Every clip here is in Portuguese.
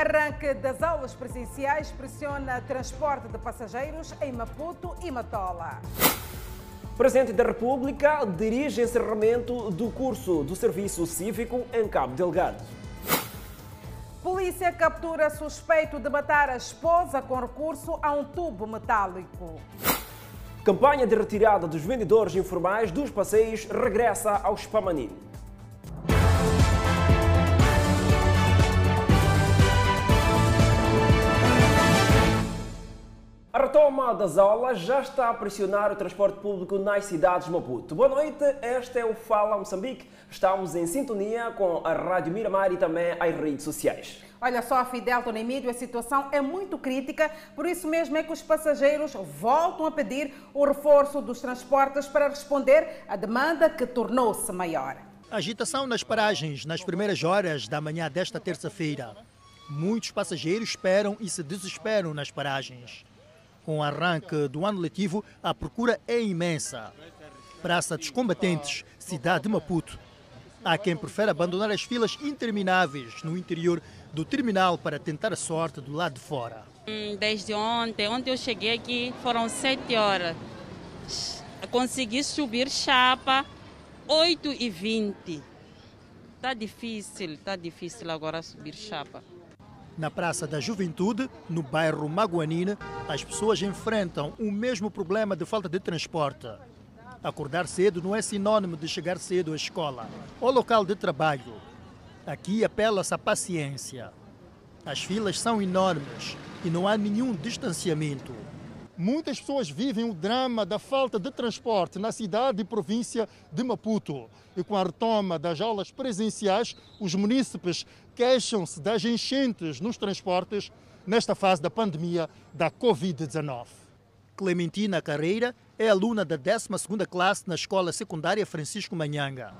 Arranque das aulas presenciais pressiona transporte de passageiros em Maputo e Matola. Presidente da República dirige encerramento do curso do Serviço Cívico em Cabo Delgado. Polícia captura suspeito de matar a esposa com recurso a um tubo metálico. Campanha de retirada dos vendedores informais dos passeios regressa ao Spamanini. A retoma das aulas já está a pressionar o transporte público nas cidades de Maputo. Boa noite, este é o Fala Moçambique. Estamos em sintonia com a Rádio Miramar e também as redes sociais. Olha só, Fidel Tonemídio, a situação é muito crítica, por isso mesmo é que os passageiros voltam a pedir o reforço dos transportes para responder à demanda que tornou-se maior. Agitação nas paragens nas primeiras horas da manhã desta terça-feira. Muitos passageiros esperam e se desesperam nas paragens. Com o arranque do ano letivo, a procura é imensa. Praça dos Combatentes, cidade de Maputo. Há quem prefere abandonar as filas intermináveis no interior do terminal para tentar a sorte do lado de fora. Desde ontem, ontem eu cheguei aqui, foram sete horas. Consegui subir chapa 8 e 20. Está difícil, está difícil agora subir chapa. Na Praça da Juventude, no bairro Maguanine, as pessoas enfrentam o mesmo problema de falta de transporte. Acordar cedo não é sinônimo de chegar cedo à escola ou local de trabalho. Aqui apela-se à paciência. As filas são enormes e não há nenhum distanciamento. Muitas pessoas vivem o drama da falta de transporte na cidade e província de Maputo. E com a retoma das aulas presenciais, os munícipes queixam-se das enchentes nos transportes nesta fase da pandemia da Covid-19. Clementina Carreira é aluna da 12ª classe na escola secundária Francisco Manhanga.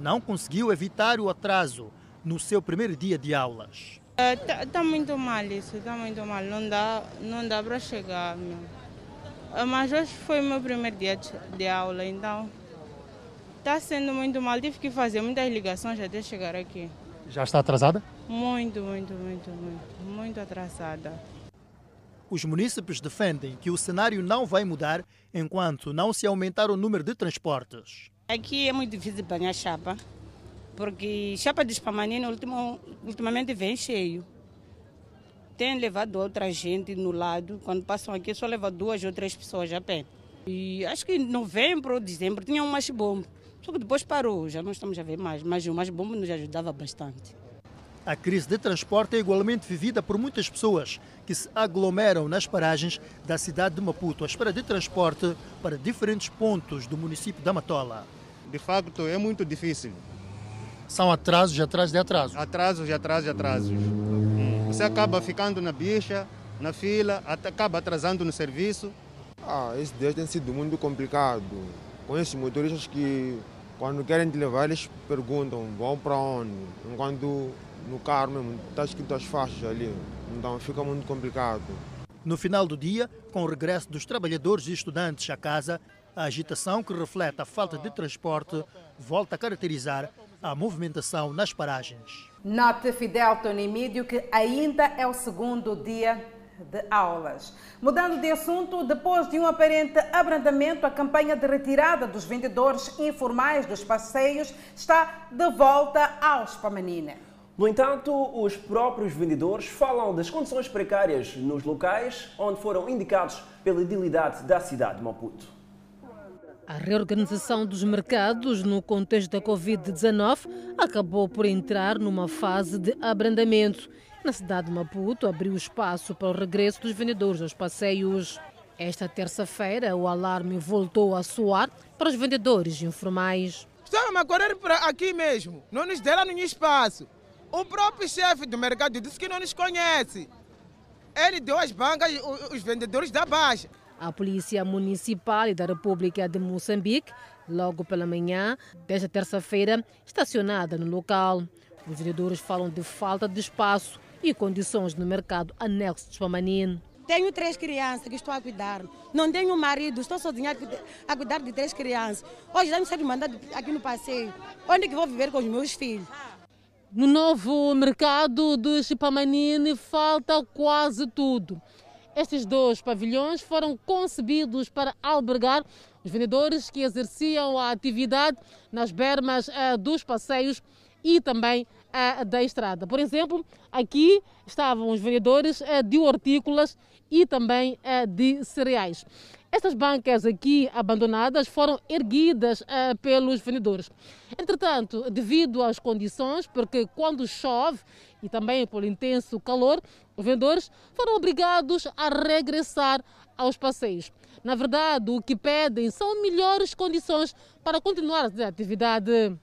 Não conseguiu evitar o atraso no seu primeiro dia de aulas. Está uh, tá muito mal isso, está muito mal. Não dá, não dá para chegar. Meu. Mas hoje foi meu primeiro dia de, de aula, então está sendo muito mal. Tive que fazer muitas ligações até chegar aqui. Já está atrasada? Muito, muito, muito, muito, muito atrasada. Os munícipes defendem que o cenário não vai mudar enquanto não se aumentar o número de transportes. Aqui é muito difícil banhar chapa, porque chapa de Spamanina ultimamente vem cheio. Tem levado outra gente no lado, quando passam aqui só leva duas ou três pessoas a pé. E acho que em novembro ou dezembro tinha um mais bombo, só que depois parou, já não estamos a ver mais, mas o mais bombo nos ajudava bastante. A crise de transporte é igualmente vivida por muitas pessoas que se aglomeram nas paragens da cidade de Maputo à espera de transporte para diferentes pontos do município da Matola. De facto, é muito difícil. São atrasos atrás de atrasos? Atrasos e atrasos e atrasos. Você acaba ficando na bicha, na fila, acaba atrasando no serviço. Ah, esse dia tem sido muito complicado. Com esses motoristas que, quando querem te levar, eles perguntam vão para onde. Enquanto no carro mesmo está escrito as faixas ali. Então fica muito complicado. No final do dia, com o regresso dos trabalhadores e estudantes à casa, a agitação que reflete a falta de transporte volta a caracterizar a movimentação nas paragens. Note Fidel Tonimídio que ainda é o segundo dia de aulas. Mudando de assunto, depois de um aparente abrandamento, a campanha de retirada dos vendedores informais dos passeios está de volta aos Pamanina. No entanto, os próprios vendedores falam das condições precárias nos locais onde foram indicados pela idilidade da cidade de Maputo. A reorganização dos mercados no contexto da Covid-19 acabou por entrar numa fase de abrandamento. Na cidade de Maputo, abriu espaço para o regresso dos vendedores aos passeios. Esta terça-feira, o alarme voltou a soar para os vendedores informais. Estamos a correr para aqui mesmo, não nos deram nenhum espaço. O próprio chefe do mercado disse que não nos conhece. Ele deu as bancas, os vendedores da Baixa. A Polícia Municipal e da República de Moçambique, logo pela manhã desta terça-feira, estacionada no local. Os vendedores falam de falta de espaço e condições no mercado anexo de Spamanine. Tenho três crianças que estou a cuidar. Não tenho marido, estou sozinha a cuidar de três crianças. Hoje já me ser mandado aqui no passeio. Onde que vou viver com os meus filhos? No novo mercado de Chipamanine falta quase tudo. Estes dois pavilhões foram concebidos para albergar os vendedores que exerciam a atividade nas bermas uh, dos passeios e também uh, da estrada. Por exemplo, aqui estavam os vendedores uh, de hortícolas e também de cereais. Estas bancas aqui abandonadas foram erguidas pelos vendedores. Entretanto, devido às condições, porque quando chove e também pelo intenso calor, vendedores foram obrigados a regressar aos passeios. Na verdade, o que pedem são melhores condições para continuar a atividade.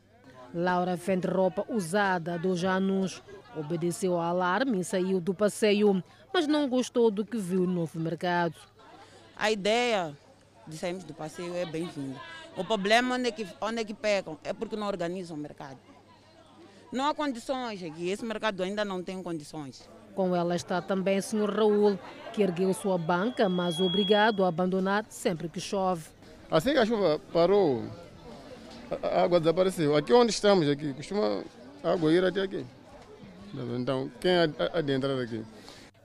Laura vende roupa usada dos anos. Obedeceu ao alarme e saiu do passeio, mas não gostou do que viu no novo mercado. A ideia de sairmos do passeio é bem-vinda. O problema onde é, que, onde é que pecam é porque não organizam o mercado. Não há condições aqui, esse mercado ainda não tem condições. Com ela está também o Sr. Raul, que ergueu sua banca, mas obrigado a abandonar sempre que chove. Assim que a chuva parou, a água desapareceu. Aqui onde estamos, aqui, costuma a água ir até aqui. Então, quem há de entrar aqui?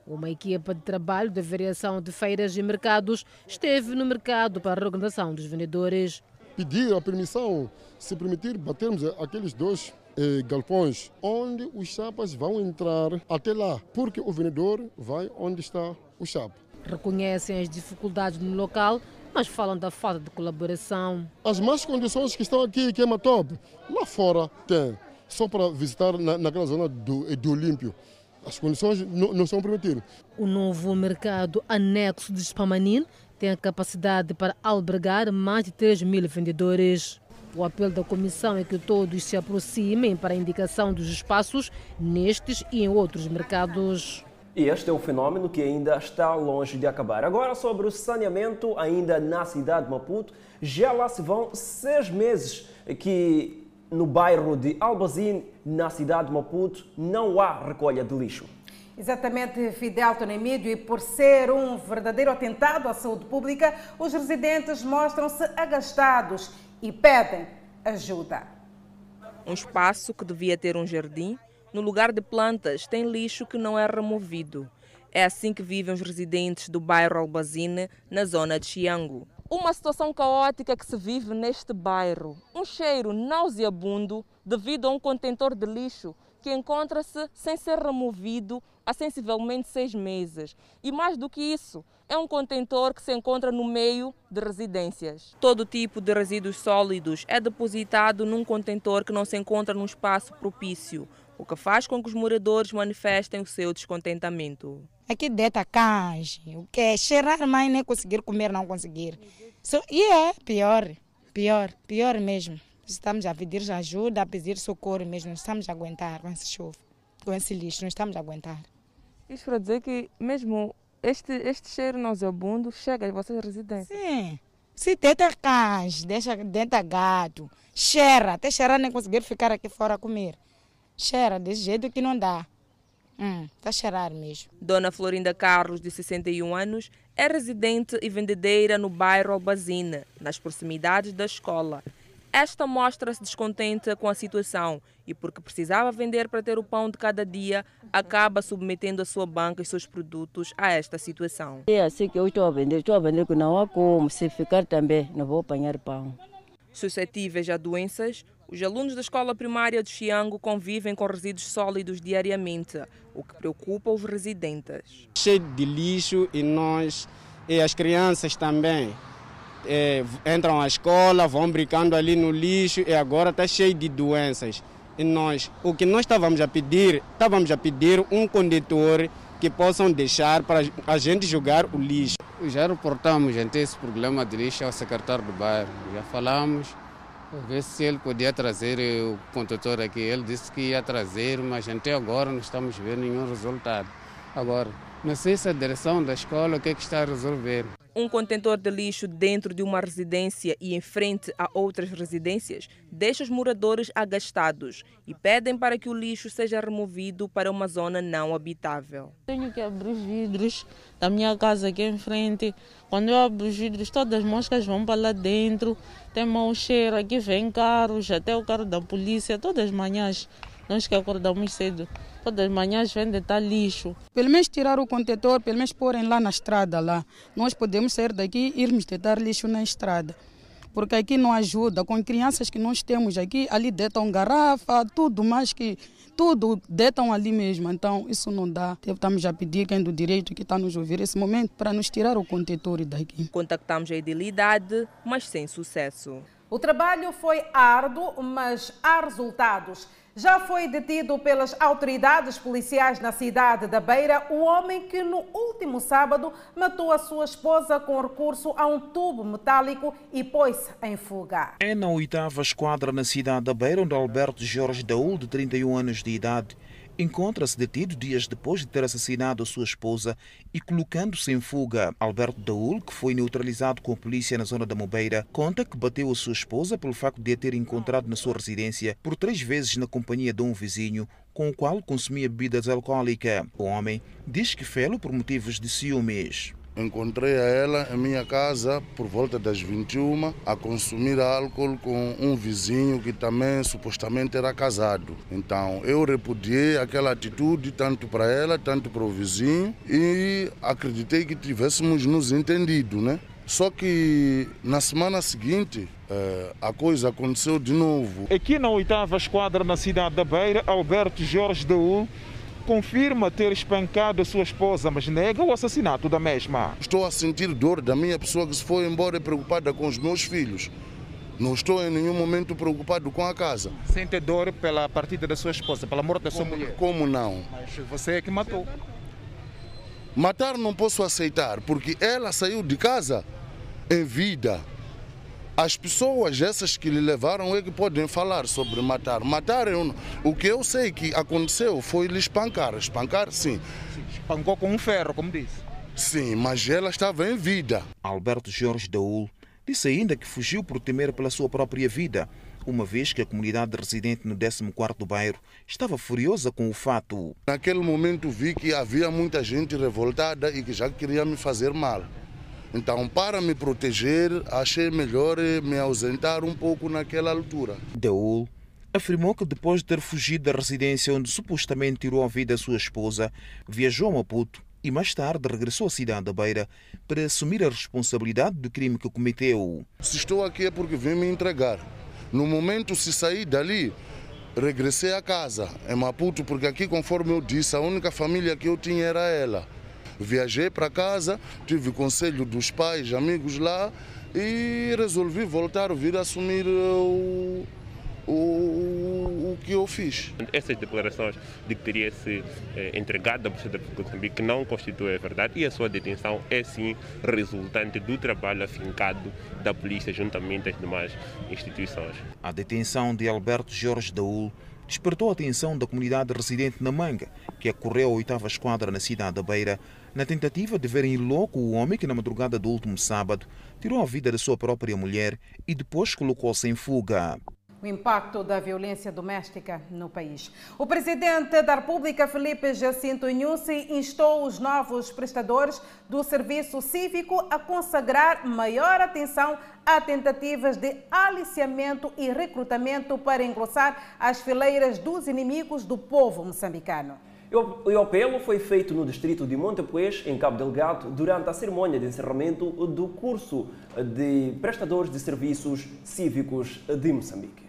Uma equipa de trabalho da variação de feiras e mercados esteve no mercado para a organização dos vendedores. Pedir a permissão, se permitir, batermos aqueles dois eh, galpões onde os chapas vão entrar até lá, porque o vendedor vai onde está o chapa. Reconhecem as dificuldades no local, mas falam da falta de colaboração. As más condições que estão aqui, que é Matob, lá fora tem, só para visitar na, naquela zona do, do Olímpio as condições não, não são permitidas. O novo mercado anexo de Spamanin tem a capacidade para albergar mais de 3 mil vendedores. O apelo da Comissão é que todos se aproximem para a indicação dos espaços nestes e em outros mercados. E este é um fenômeno que ainda está longe de acabar. Agora, sobre o saneamento, ainda na cidade de Maputo, já lá se vão seis meses que no bairro de Albazine, na cidade de Maputo, não há recolha de lixo. Exatamente, Fidel Tonemídio, e por ser um verdadeiro atentado à saúde pública, os residentes mostram-se agastados e pedem ajuda. Um espaço que devia ter um jardim, no lugar de plantas, tem lixo que não é removido. É assim que vivem os residentes do bairro Albazine, na zona de Chiango. Uma situação caótica que se vive neste bairro. Um cheiro nauseabundo devido a um contentor de lixo que encontra-se sem ser removido há sensivelmente seis meses. E mais do que isso, é um contentor que se encontra no meio de residências. Todo tipo de resíduos sólidos é depositado num contentor que não se encontra num espaço propício, o que faz com que os moradores manifestem o seu descontentamento. Aqui dentro cães, o que é cheirar mais nem conseguir comer, não conseguir. So, e é pior, pior, pior mesmo. Estamos a pedir ajuda, a pedir socorro mesmo. Não estamos a aguentar com esse chuva, com esse lixo, não estamos a aguentar. Isso para dizer que mesmo este, este cheiro nauseabundo chega às vossas residências? Sim. Se tenta cães, deixa dentro gato, cheira, até cheirar nem conseguir ficar aqui fora a comer. Cheira desse jeito que não dá. Hum, tá cheirar mesmo. Dona Florinda Carlos, de 61 anos, é residente e vendedeira no bairro Albazina, nas proximidades da escola. Esta mostra-se descontente com a situação e, porque precisava vender para ter o pão de cada dia, acaba submetendo a sua banca e seus produtos a esta situação. É assim que eu estou a vender, estou a vender que não há como, se ficar também, não vou apanhar pão. Suscetíveis a doenças, os alunos da escola primária de Chiango convivem com resíduos sólidos diariamente, o que preocupa os residentes. Cheio de lixo e nós, e as crianças também, é, entram à escola, vão brincando ali no lixo e agora está cheio de doenças. E nós, o que nós estávamos a pedir, estávamos a pedir um condutor que possam deixar para a gente jogar o lixo. Já reportamos gente, esse problema de lixo ao secretário do bairro. Já falamos ver se ele podia trazer o condutor aqui. Ele disse que ia trazer, mas até agora não estamos vendo nenhum resultado. Agora, não sei se a direção da escola o que, é que está a resolver. Um contentor de lixo dentro de uma residência e em frente a outras residências deixa os moradores agastados e pedem para que o lixo seja removido para uma zona não habitável. Tenho que abrir os vidros da minha casa aqui em frente. Quando eu abro os vidros, todas as moscas vão para lá dentro. Tem mau cheiro, aqui vem carros, até o carro da polícia, todas as manhãs Nós que acordamos cedo, todas as manhãs vem deitar lixo. Pelo menos tirar o contentor, pelo menos porem lá na estrada lá. Nós podemos sair daqui e irmos deitar lixo na estrada. Porque aqui não ajuda. Com crianças que nós temos aqui, ali deitam garrafa, tudo mais que tudo deitam ali mesmo. Então isso não dá. Estamos a pedir quem do direito que está nos ouvir esse momento para nos tirar o contentor daqui. Contactamos a idilidade, mas sem sucesso. O trabalho foi árduo, mas há resultados. Já foi detido pelas autoridades policiais na cidade da Beira o homem que no último sábado matou a sua esposa com recurso a um tubo metálico e pôs-se em fuga. É na oitava esquadra na cidade da Beira onde Alberto Jorge Daul, de 31 anos de idade, encontra-se detido dias depois de ter assassinado sua esposa e colocando-se em fuga. Alberto Daul, que foi neutralizado com a polícia na zona da Mobeira, conta que bateu a sua esposa pelo facto de a ter encontrado na sua residência por três vezes na companhia de um vizinho com o qual consumia bebidas alcoólicas. O homem diz que fê-lo por motivos de ciúmes. Encontrei a ela em minha casa por volta das 21 a consumir álcool com um vizinho que também supostamente era casado. Então eu repudiei aquela atitude tanto para ela, tanto para o vizinho e acreditei que tivéssemos nos entendido, né? Só que na semana seguinte eh, a coisa aconteceu de novo. Aqui na oitava esquadra na cidade da Beira, Alberto Jorge Daú confirma ter espancado a sua esposa, mas nega o assassinato da mesma. Estou a sentir dor da minha pessoa que se foi embora preocupada com os meus filhos. Não estou em nenhum momento preocupado com a casa. Sente dor pela partida da sua esposa, pela morte da sua como, mulher? Como não? Mas você é que matou. Matar não posso aceitar, porque ela saiu de casa em vida. As pessoas, essas que lhe levaram, é que podem falar sobre matar. Matar, eu, o que eu sei que aconteceu foi lhe espancar. Espancar, sim. Espancou com um ferro, como disse. Sim, mas ela estava em vida. Alberto Jorge Daul disse ainda que fugiu por temer pela sua própria vida, uma vez que a comunidade residente no 14º bairro estava furiosa com o fato. Naquele momento vi que havia muita gente revoltada e que já queria me fazer mal. Então, para me proteger, achei melhor me ausentar um pouco naquela altura. Daul afirmou que depois de ter fugido da residência onde supostamente tirou a vida a sua esposa, viajou a Maputo e mais tarde regressou à cidade da Beira para assumir a responsabilidade do crime que cometeu. Se estou aqui é porque vim me entregar. No momento, se sair dali, regressei a casa, em Maputo, porque aqui, conforme eu disse, a única família que eu tinha era ela. Viajei para casa, tive conselho dos pais, amigos lá e resolvi voltar, vir assumir o, o, o que eu fiz. Essas declarações de que teria se eh, entregado à Polícia da República de Moçambique não constituem a verdade e a sua detenção é sim resultante do trabalho afincado da polícia juntamente às demais instituições. A detenção de Alberto Jorge Daul despertou a atenção da comunidade residente na Manga, que acorreu à oitava esquadra na cidade da Beira, na tentativa de verem louco o homem que, na madrugada do último sábado, tirou a vida da sua própria mulher e depois colocou-se em fuga. O impacto da violência doméstica no país. O presidente da República, Felipe Jacinto Inhusi, instou os novos prestadores do serviço cívico a consagrar maior atenção a tentativas de aliciamento e recrutamento para engrossar as fileiras dos inimigos do povo moçambicano. O apelo foi feito no distrito de Montepuez, em Cabo Delgado, durante a cerimônia de encerramento do curso de prestadores de serviços cívicos de Moçambique.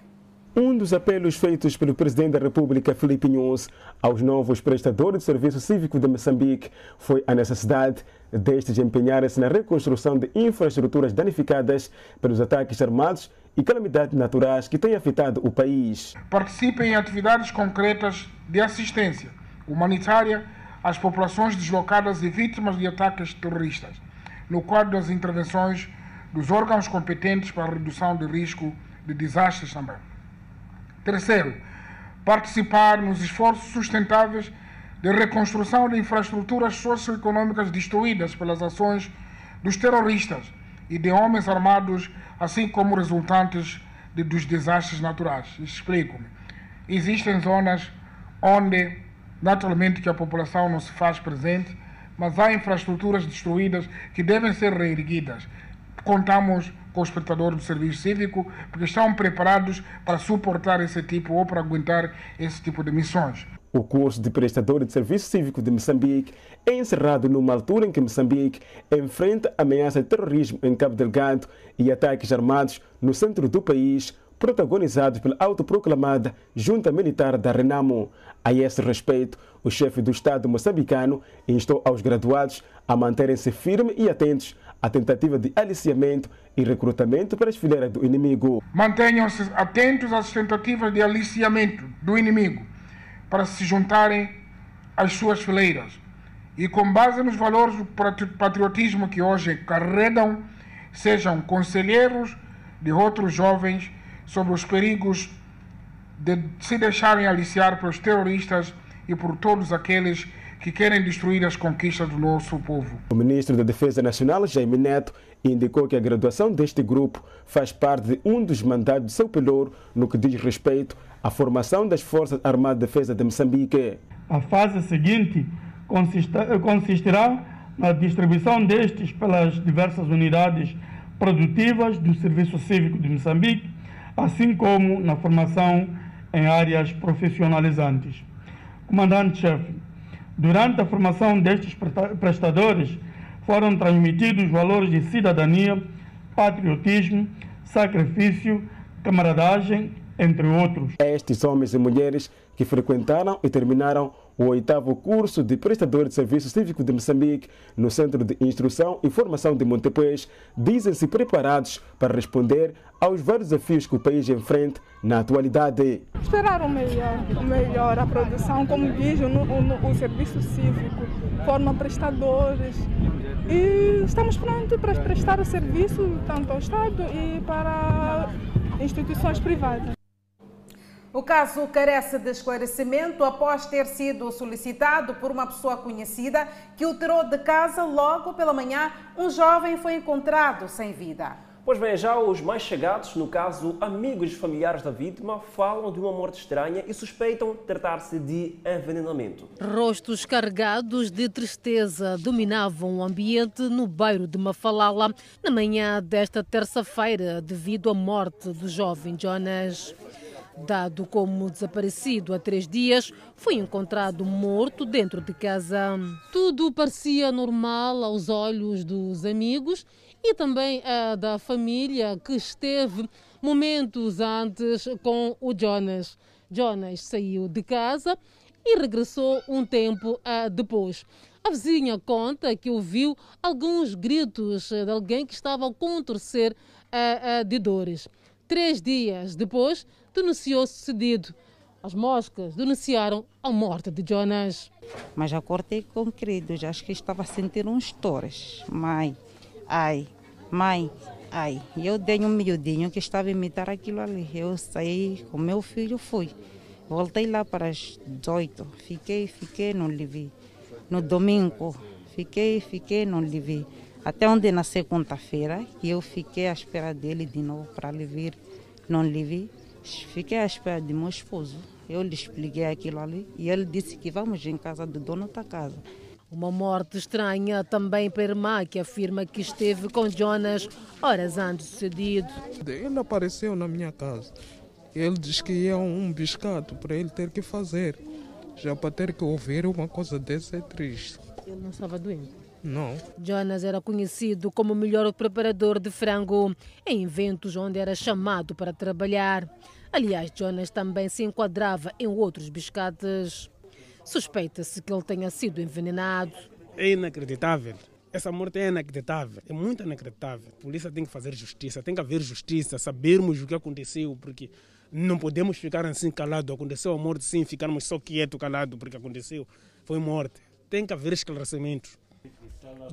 Um dos apelos feitos pelo Presidente da República, Filipe Nunes, aos novos prestadores de serviço cívico de Moçambique foi a necessidade destes empenharem-se na reconstrução de infraestruturas danificadas pelos ataques armados e calamidades naturais que têm afetado o país. Participem em atividades concretas de assistência humanitária às populações deslocadas e vítimas de ataques terroristas, no quadro das intervenções dos órgãos competentes para a redução de risco de desastres também. Terceiro, participar nos esforços sustentáveis de reconstrução de infraestruturas socioeconômicas destruídas pelas ações dos terroristas e de homens armados, assim como resultantes de, dos desastres naturais. Explico-me. Existem zonas onde, naturalmente, que a população não se faz presente, mas há infraestruturas destruídas que devem ser reerguidas. contamos com os prestadores do serviço cívico, porque estão preparados para suportar esse tipo ou para aguentar esse tipo de missões. O curso de prestador de serviço cívico de Moçambique é encerrado numa altura em que Moçambique enfrenta ameaça de terrorismo em Cabo Delgado e ataques armados no centro do país, protagonizados pela autoproclamada Junta Militar da Renamo. A esse respeito, o chefe do Estado moçambicano instou aos graduados a manterem-se firmes e atentos à tentativa de aliciamento e recrutamento para as fileiras do inimigo. Mantenham-se atentos às tentativas de aliciamento do inimigo para se juntarem às suas fileiras. E com base nos valores do patriotismo que hoje carregam, sejam conselheiros de outros jovens sobre os perigos de se deixarem aliciar pelos terroristas e por todos aqueles que querem destruir as conquistas do nosso povo. O ministro da Defesa Nacional, Jaime Neto, indicou que a graduação deste grupo faz parte de um dos mandados de seu pelouro no que diz respeito à formação das Forças Armadas de Defesa de Moçambique. A fase seguinte consistirá na distribuição destes pelas diversas unidades produtivas do Serviço Cívico de Moçambique, assim como na formação em áreas profissionalizantes. Comandante-chefe, durante a formação destes prestadores foram transmitidos valores de cidadania, patriotismo, sacrifício, camaradagem, entre outros. Estes homens e mulheres que frequentaram e terminaram o oitavo curso de prestador de serviço cívico de Moçambique no Centro de Instrução e Formação de Montepês dizem-se preparados para responder aos vários desafios que o país enfrenta na atualidade. Esperar o melhor, o melhor, a produção, como diz no, no, o serviço cívico, forma prestadores e estamos prontos para prestar o serviço tanto ao Estado e para instituições privadas. O caso carece de esclarecimento após ter sido solicitado por uma pessoa conhecida que o tirou de casa logo pela manhã. Um jovem foi encontrado sem vida. Pois bem, já os mais chegados, no caso amigos e familiares da vítima, falam de uma morte estranha e suspeitam tratar-se de envenenamento. Rostos carregados de tristeza dominavam o ambiente no bairro de Mafalala na manhã desta terça-feira devido à morte do jovem Jonas. Dado como desaparecido há três dias, foi encontrado morto dentro de casa. Tudo parecia normal aos olhos dos amigos e também a da família que esteve momentos antes com o Jonas. Jonas saiu de casa e regressou um tempo depois. A vizinha conta que ouviu alguns gritos de alguém que estava a contorcer de dores. Três dias depois, denunciou sucedido. As moscas denunciaram a morte de Jonas. Mas acordei com queridos, acho que estava a sentir uns tores. Mãe, ai, mãe, ai. Eu dei um miudinho que estava a imitar aquilo ali. Eu saí com meu filho, fui. Voltei lá para as 18. Fiquei, fiquei, não lhe vi. No domingo, fiquei, fiquei, não lhe vi. Até onde na segunda-feira, eu fiquei à espera dele de novo para lhe vir. Não lhe vi. Fiquei à espera de meu esposo. Eu lhe expliquei aquilo ali e ele disse que vamos em casa do dono da casa. Uma morte estranha também para a irmã, que afirma que esteve com Jonas horas antes do sucedido. Ele apareceu na minha casa. Ele disse que ia um biscado para ele ter que fazer. Já para ter que ouvir uma coisa dessa é triste. Ele não estava doente? Não. Jonas era conhecido como o melhor preparador de frango em eventos onde era chamado para trabalhar. Aliás, Jonas também se enquadrava em outros biscates. Suspeita-se que ele tenha sido envenenado. É inacreditável. Essa morte é inacreditável, é muito inacreditável. A polícia tem que fazer justiça, tem que haver justiça, sabermos o que aconteceu, porque não podemos ficar assim calados. Aconteceu a morte, sim, ficarmos só quietos, calados, porque aconteceu. Foi morte. Tem que haver esclarecimentos.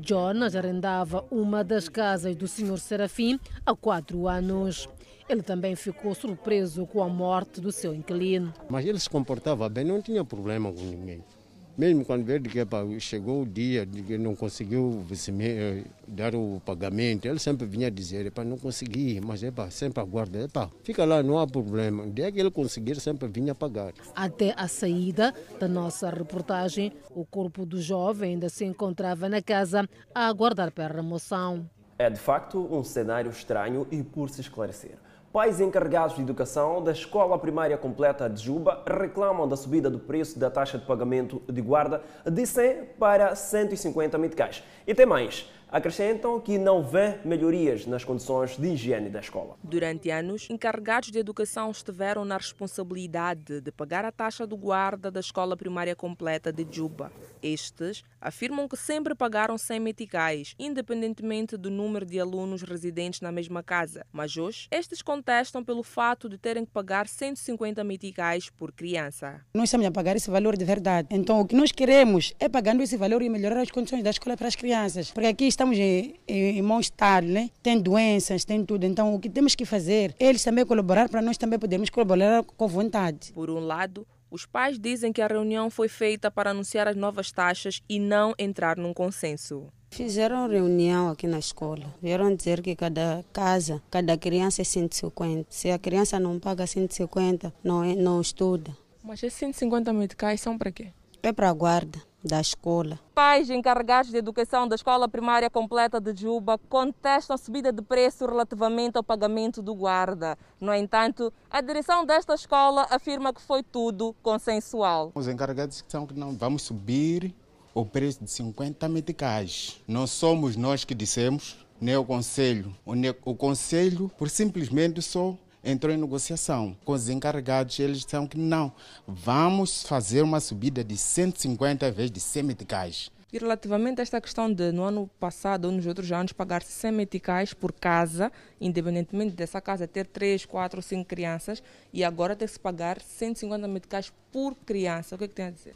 Jonas arrendava uma das casas do Sr. Serafim há quatro anos. Ele também ficou surpreso com a morte do seu inquilino. Mas ele se comportava bem, não tinha problema com ninguém. Mesmo quando veio que chegou o dia de que não conseguiu dar o pagamento, ele sempre vinha dizer, para não consegui, mas epa, sempre aguarda, epa, fica lá, não há problema. O dia que ele conseguir, sempre vinha pagar. Até a saída da nossa reportagem, o corpo do jovem ainda se encontrava na casa a aguardar para a remoção. É de facto um cenário estranho e por se esclarecer. Pais encarregados de educação da Escola Primária Completa de Juba reclamam da subida do preço da taxa de pagamento de guarda de 100 para 150 meticais. E tem mais. Acrescentam que não vê melhorias nas condições de higiene da escola. Durante anos, encarregados de educação estiveram na responsabilidade de pagar a taxa do guarda da Escola Primária Completa de Juba. Estes afirmam que sempre pagaram 100 meticais, independentemente do número de alunos residentes na mesma casa. Mas hoje, estes contestam pelo fato de terem que pagar 150 meticais por criança. Nós estamos a pagar esse valor de verdade. Então, o que nós queremos é pagando esse valor e melhorar as condições da escola para as crianças. Porque aqui estamos em, em, em mau estado, né? Tem doenças, tem tudo. Então, o que temos que fazer, eles também colaborar para nós também podermos colaborar com vontade. Por um lado, os pais dizem que a reunião foi feita para anunciar as novas taxas e não entrar num consenso. Fizeram reunião aqui na escola. Vieram dizer que cada casa, cada criança é 150. Se a criança não paga 150, não, é, não estuda. Mas esses 150 meticais são para quê? É para a guarda da escola. Pais encarregados de educação da Escola Primária Completa de Juba contestam a subida de preço relativamente ao pagamento do guarda. No entanto, a direção desta escola afirma que foi tudo consensual. Os encarregados são que não vamos subir o preço de 50 meticais. Não somos nós que dissemos, nem o Conselho. O, o Conselho, por simplesmente só entrou em negociação com os encarregados. Eles disseram que não, vamos fazer uma subida de 150 vezes de 100 meticais. E relativamente a esta questão de, no ano passado ou nos outros anos, pagar 100 meticais por casa, independentemente dessa casa ter 3, 4 ou 5 crianças, e agora ter que se pagar 150 meticais por criança, o que, é que tem a dizer?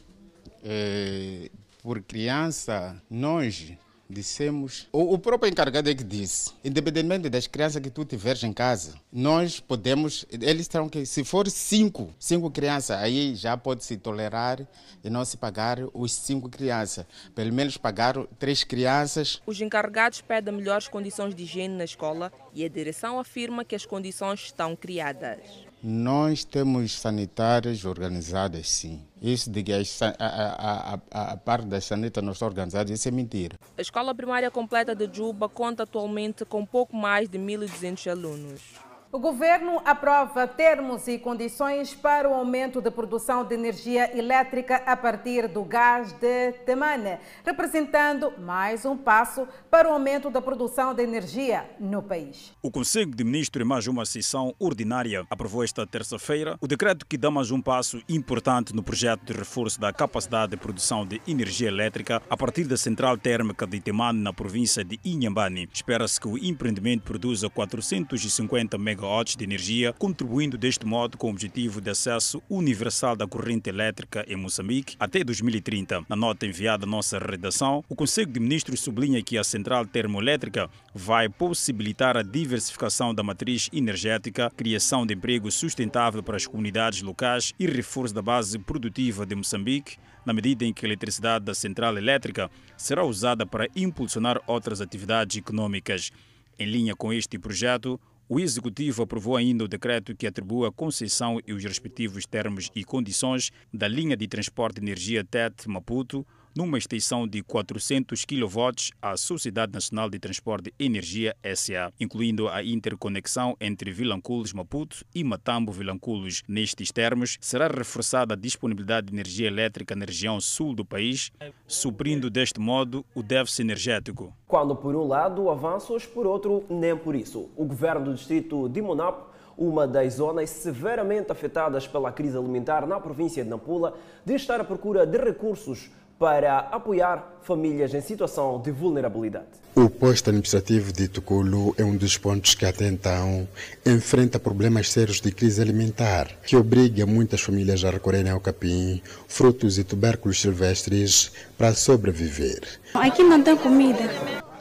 É, por criança, nós dissemos, o, o, próprio encarregado é que disse, independentemente das crianças que tu tiveres em casa, nós podemos, eles terão que, se for cinco, cinco crianças, aí já pode se tolerar e não se pagar os cinco crianças, pelo menos pagar três crianças. Os encarregados pedem melhores condições de higiene na escola e a direção afirma que as condições estão criadas. Nós temos sanitárias organizadas, sim. Isso de que a, a, a, a parte da sanita não está organizada, isso é mentira. A Escola Primária Completa de Juba conta atualmente com pouco mais de 1.200 alunos. O governo aprova termos e condições para o aumento da produção de energia elétrica a partir do gás de Temane, representando mais um passo para o aumento da produção de energia no país. O Conselho de Ministros, em mais uma sessão ordinária, aprovou esta terça-feira o decreto que dá mais um passo importante no projeto de reforço da capacidade de produção de energia elétrica a partir da central térmica de Temane, na província de Inhambane. Espera-se que o empreendimento produza 450 megawatts megawatts de energia, contribuindo deste modo com o objetivo de acesso universal da corrente elétrica em Moçambique até 2030. Na nota enviada à nossa redação, o Conselho de Ministros sublinha que a central termoelétrica vai possibilitar a diversificação da matriz energética, criação de emprego sustentável para as comunidades locais e reforço da base produtiva de Moçambique, na medida em que a eletricidade da central elétrica será usada para impulsionar outras atividades econômicas. Em linha com este projeto, o Executivo aprovou ainda o decreto que atribui a concessão e os respectivos termos e condições da linha de transporte de energia TET Maputo numa extensão de 400 kV à Sociedade Nacional de Transporte de Energia SA, incluindo a interconexão entre Vilanculos Maputo e Matambo Vilanculos. Nestes termos, será reforçada a disponibilidade de energia elétrica na região sul do país, suprindo deste modo o déficit energético. Quando por um lado avanços, por outro nem por isso. O governo do distrito de Monapo uma das zonas severamente afetadas pela crise alimentar na província de Nampula, de estar à procura de recursos para apoiar famílias em situação de vulnerabilidade. O posto administrativo de Tuculu é um dos pontos que até então enfrenta problemas sérios de crise alimentar, que obriga muitas famílias a recorrerem ao capim, frutos e tubérculos silvestres para sobreviver. Aqui não tem comida.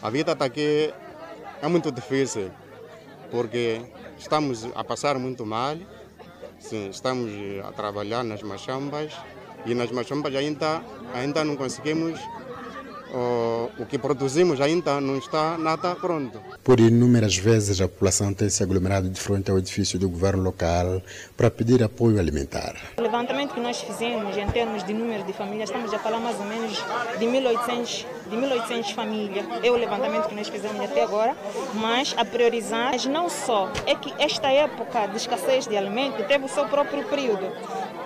A vida está aqui é muito difícil, porque estamos a passar muito mal, sim, estamos a trabalhar nas machambas, e nas machumbas ainda, ainda não conseguimos o que produzimos ainda não está nada pronto. Por inúmeras vezes a população tem se aglomerado de frente ao edifício do governo local para pedir apoio alimentar. O levantamento que nós fizemos em termos de número de famílias, estamos a falar mais ou menos de 1.800 de 1.800 famílias. É o levantamento que nós fizemos até agora, mas a priorizar não só é que esta época de escassez de alimento teve o seu próprio período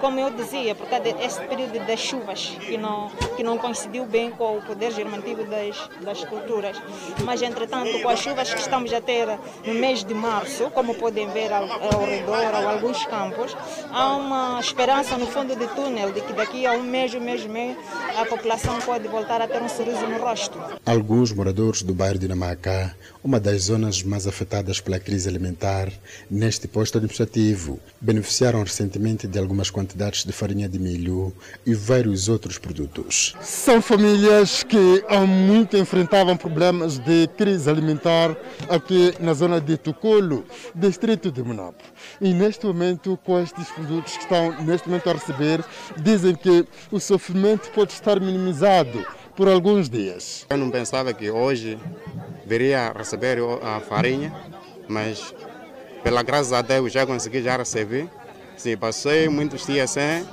como eu dizia, por causa desse período das chuvas, que não, que não coincidiu bem com o poder germativo das, das culturas. Mas, entretanto, com as chuvas que estamos a ter no mês de março, como podem ver ao, ao redor, ou alguns campos, há uma esperança no fundo do túnel de que daqui a um mês, um mês e meio, a população pode voltar a ter um sorriso no rosto. Alguns moradores do bairro de Namacá, uma das zonas mais afetadas pela crise alimentar, neste posto administrativo, beneficiaram recentemente de algumas quantidades quantidades de farinha de milho e vários outros produtos. São famílias que há muito enfrentavam problemas de crise alimentar aqui na zona de Tucolo, distrito de Monapo. E neste momento, com estes produtos que estão neste momento a receber, dizem que o sofrimento pode estar minimizado por alguns dias. Eu não pensava que hoje viria receber a farinha, mas pela graça a Deus já consegui já receber Sim, passei muitos dias sem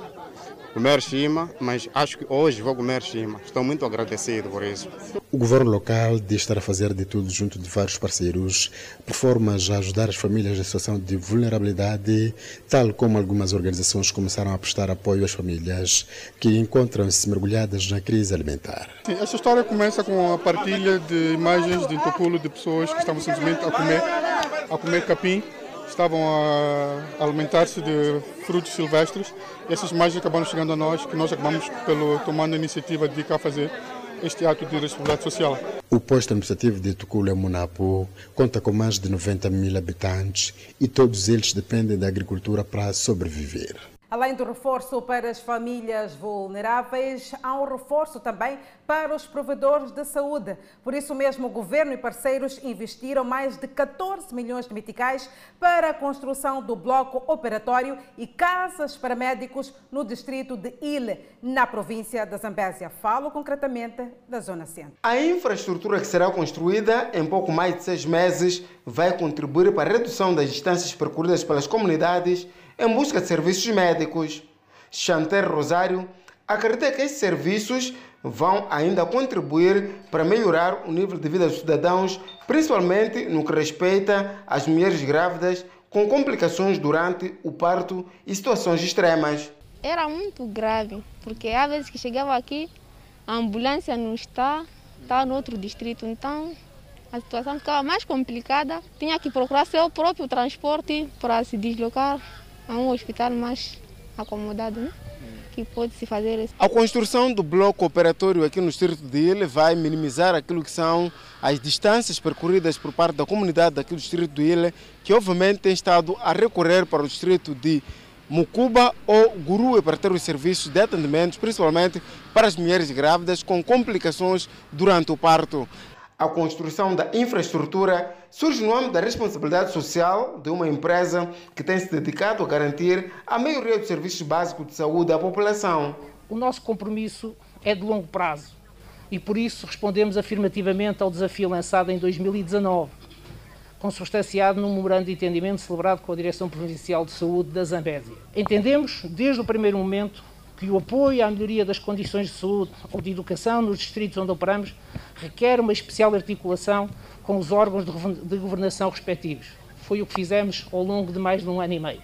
comer chima, mas acho que hoje vou comer chima. Estou muito agradecido por isso. O governo local diz estar a fazer de tudo junto de vários parceiros, por formas a ajudar as famílias em situação de vulnerabilidade, tal como algumas organizações começaram a prestar apoio às famílias que encontram-se mergulhadas na crise alimentar. Sim, esta história começa com a partilha de imagens de Topulo de pessoas que estavam simplesmente a comer, a comer capim estavam a alimentar-se de frutos silvestres. Essas imagens acabaram chegando a nós, que nós acabamos pelo, tomando a iniciativa de cá fazer este ato de responsabilidade social. O posto administrativo de Tucula Munapo conta com mais de 90 mil habitantes e todos eles dependem da agricultura para sobreviver. Além do reforço para as famílias vulneráveis, há um reforço também para os provedores de saúde. Por isso mesmo, o governo e parceiros investiram mais de 14 milhões de meticais para a construção do bloco operatório e casas para médicos no distrito de Ile, na província da Zambésia. Falo concretamente da Zona Centro. A infraestrutura que será construída em pouco mais de seis meses vai contribuir para a redução das distâncias percorridas pelas comunidades em busca de serviços médicos. Chanter Rosário acredita que esses serviços vão ainda contribuir para melhorar o nível de vida dos cidadãos, principalmente no que respeita às mulheres grávidas com complicações durante o parto e situações extremas. Era muito grave, porque às vezes que chegava aqui, a ambulância não está, está no outro distrito, então a situação ficava mais complicada. Tinha que procurar seu próprio transporte para se deslocar a um hospital mais acomodado, né? que pode se fazer isso. A construção do bloco operatório aqui no distrito de Ilha vai minimizar aquilo que são as distâncias percorridas por parte da comunidade aqui do distrito de Ilha, que obviamente tem estado a recorrer para o distrito de Mucuba ou Gurue para ter os serviços de atendimento, principalmente para as mulheres grávidas com complicações durante o parto. A construção da infraestrutura surge no âmbito da responsabilidade social de uma empresa que tem se dedicado a garantir a maioria dos serviços básicos de saúde à população. O nosso compromisso é de longo prazo e por isso respondemos afirmativamente ao desafio lançado em 2019, consubstanciado num memorando de entendimento celebrado com a Direção Provincial de Saúde da Zambésia. Entendemos, desde o primeiro momento, que o apoio à melhoria das condições de saúde ou de educação nos distritos onde operamos requer uma especial articulação com os órgãos de governação respectivos. Foi o que fizemos ao longo de mais de um ano e meio.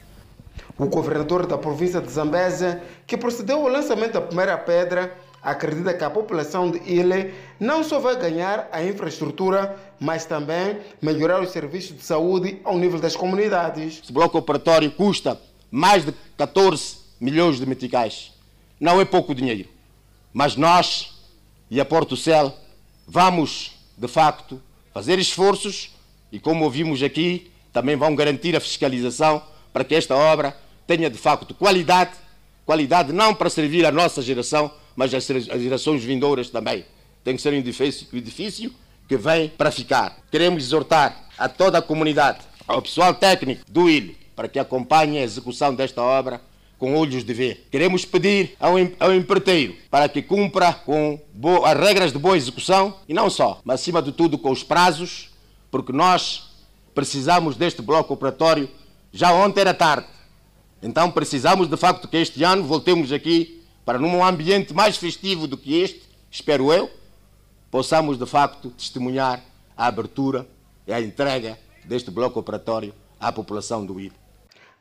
O governador da província de Zambésia, que procedeu ao lançamento da primeira pedra, acredita que a população de Ile não só vai ganhar a infraestrutura, mas também melhorar os serviços de saúde ao nível das comunidades. Esse bloco operatório custa mais de 14 milhões de meticais não é pouco dinheiro. Mas nós e a Porto Cel vamos, de facto, fazer esforços e, como ouvimos aqui, também vão garantir a fiscalização para que esta obra tenha, de facto, qualidade. Qualidade não para servir a nossa geração, mas as gerações vindouras também. Tem que ser um edifício, um edifício que vem para ficar. Queremos exortar a toda a comunidade, ao pessoal técnico do IL, para que acompanhe a execução desta obra com olhos de ver. Queremos pedir ao, ao empreiteiro para que cumpra com as regras de boa execução e não só, mas acima de tudo com os prazos, porque nós precisamos deste bloco operatório já ontem era tarde. Então precisamos de facto que este ano voltemos aqui para num ambiente mais festivo do que este, espero eu, possamos de facto testemunhar a abertura e a entrega deste bloco operatório à população do Ilha.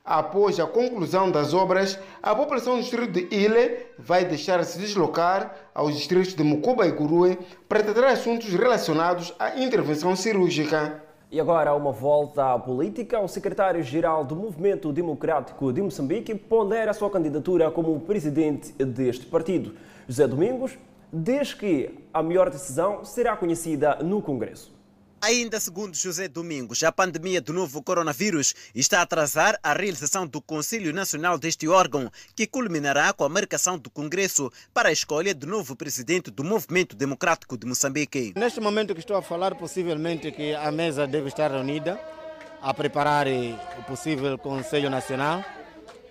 Após a conclusão das obras, a população do distrito de Ile vai deixar-se deslocar aos distritos de Mucuba e Gurue para tratar assuntos relacionados à intervenção cirúrgica. E agora uma volta à política. O secretário-geral do Movimento Democrático de Moçambique pondera a sua candidatura como presidente deste partido. José Domingos diz que a melhor decisão será conhecida no Congresso. Ainda segundo José Domingos, a pandemia do novo coronavírus está a atrasar a realização do Conselho Nacional deste órgão, que culminará com a marcação do Congresso para a escolha do novo presidente do Movimento Democrático de Moçambique. Neste momento que estou a falar, possivelmente que a mesa deve estar reunida a preparar o possível Conselho Nacional.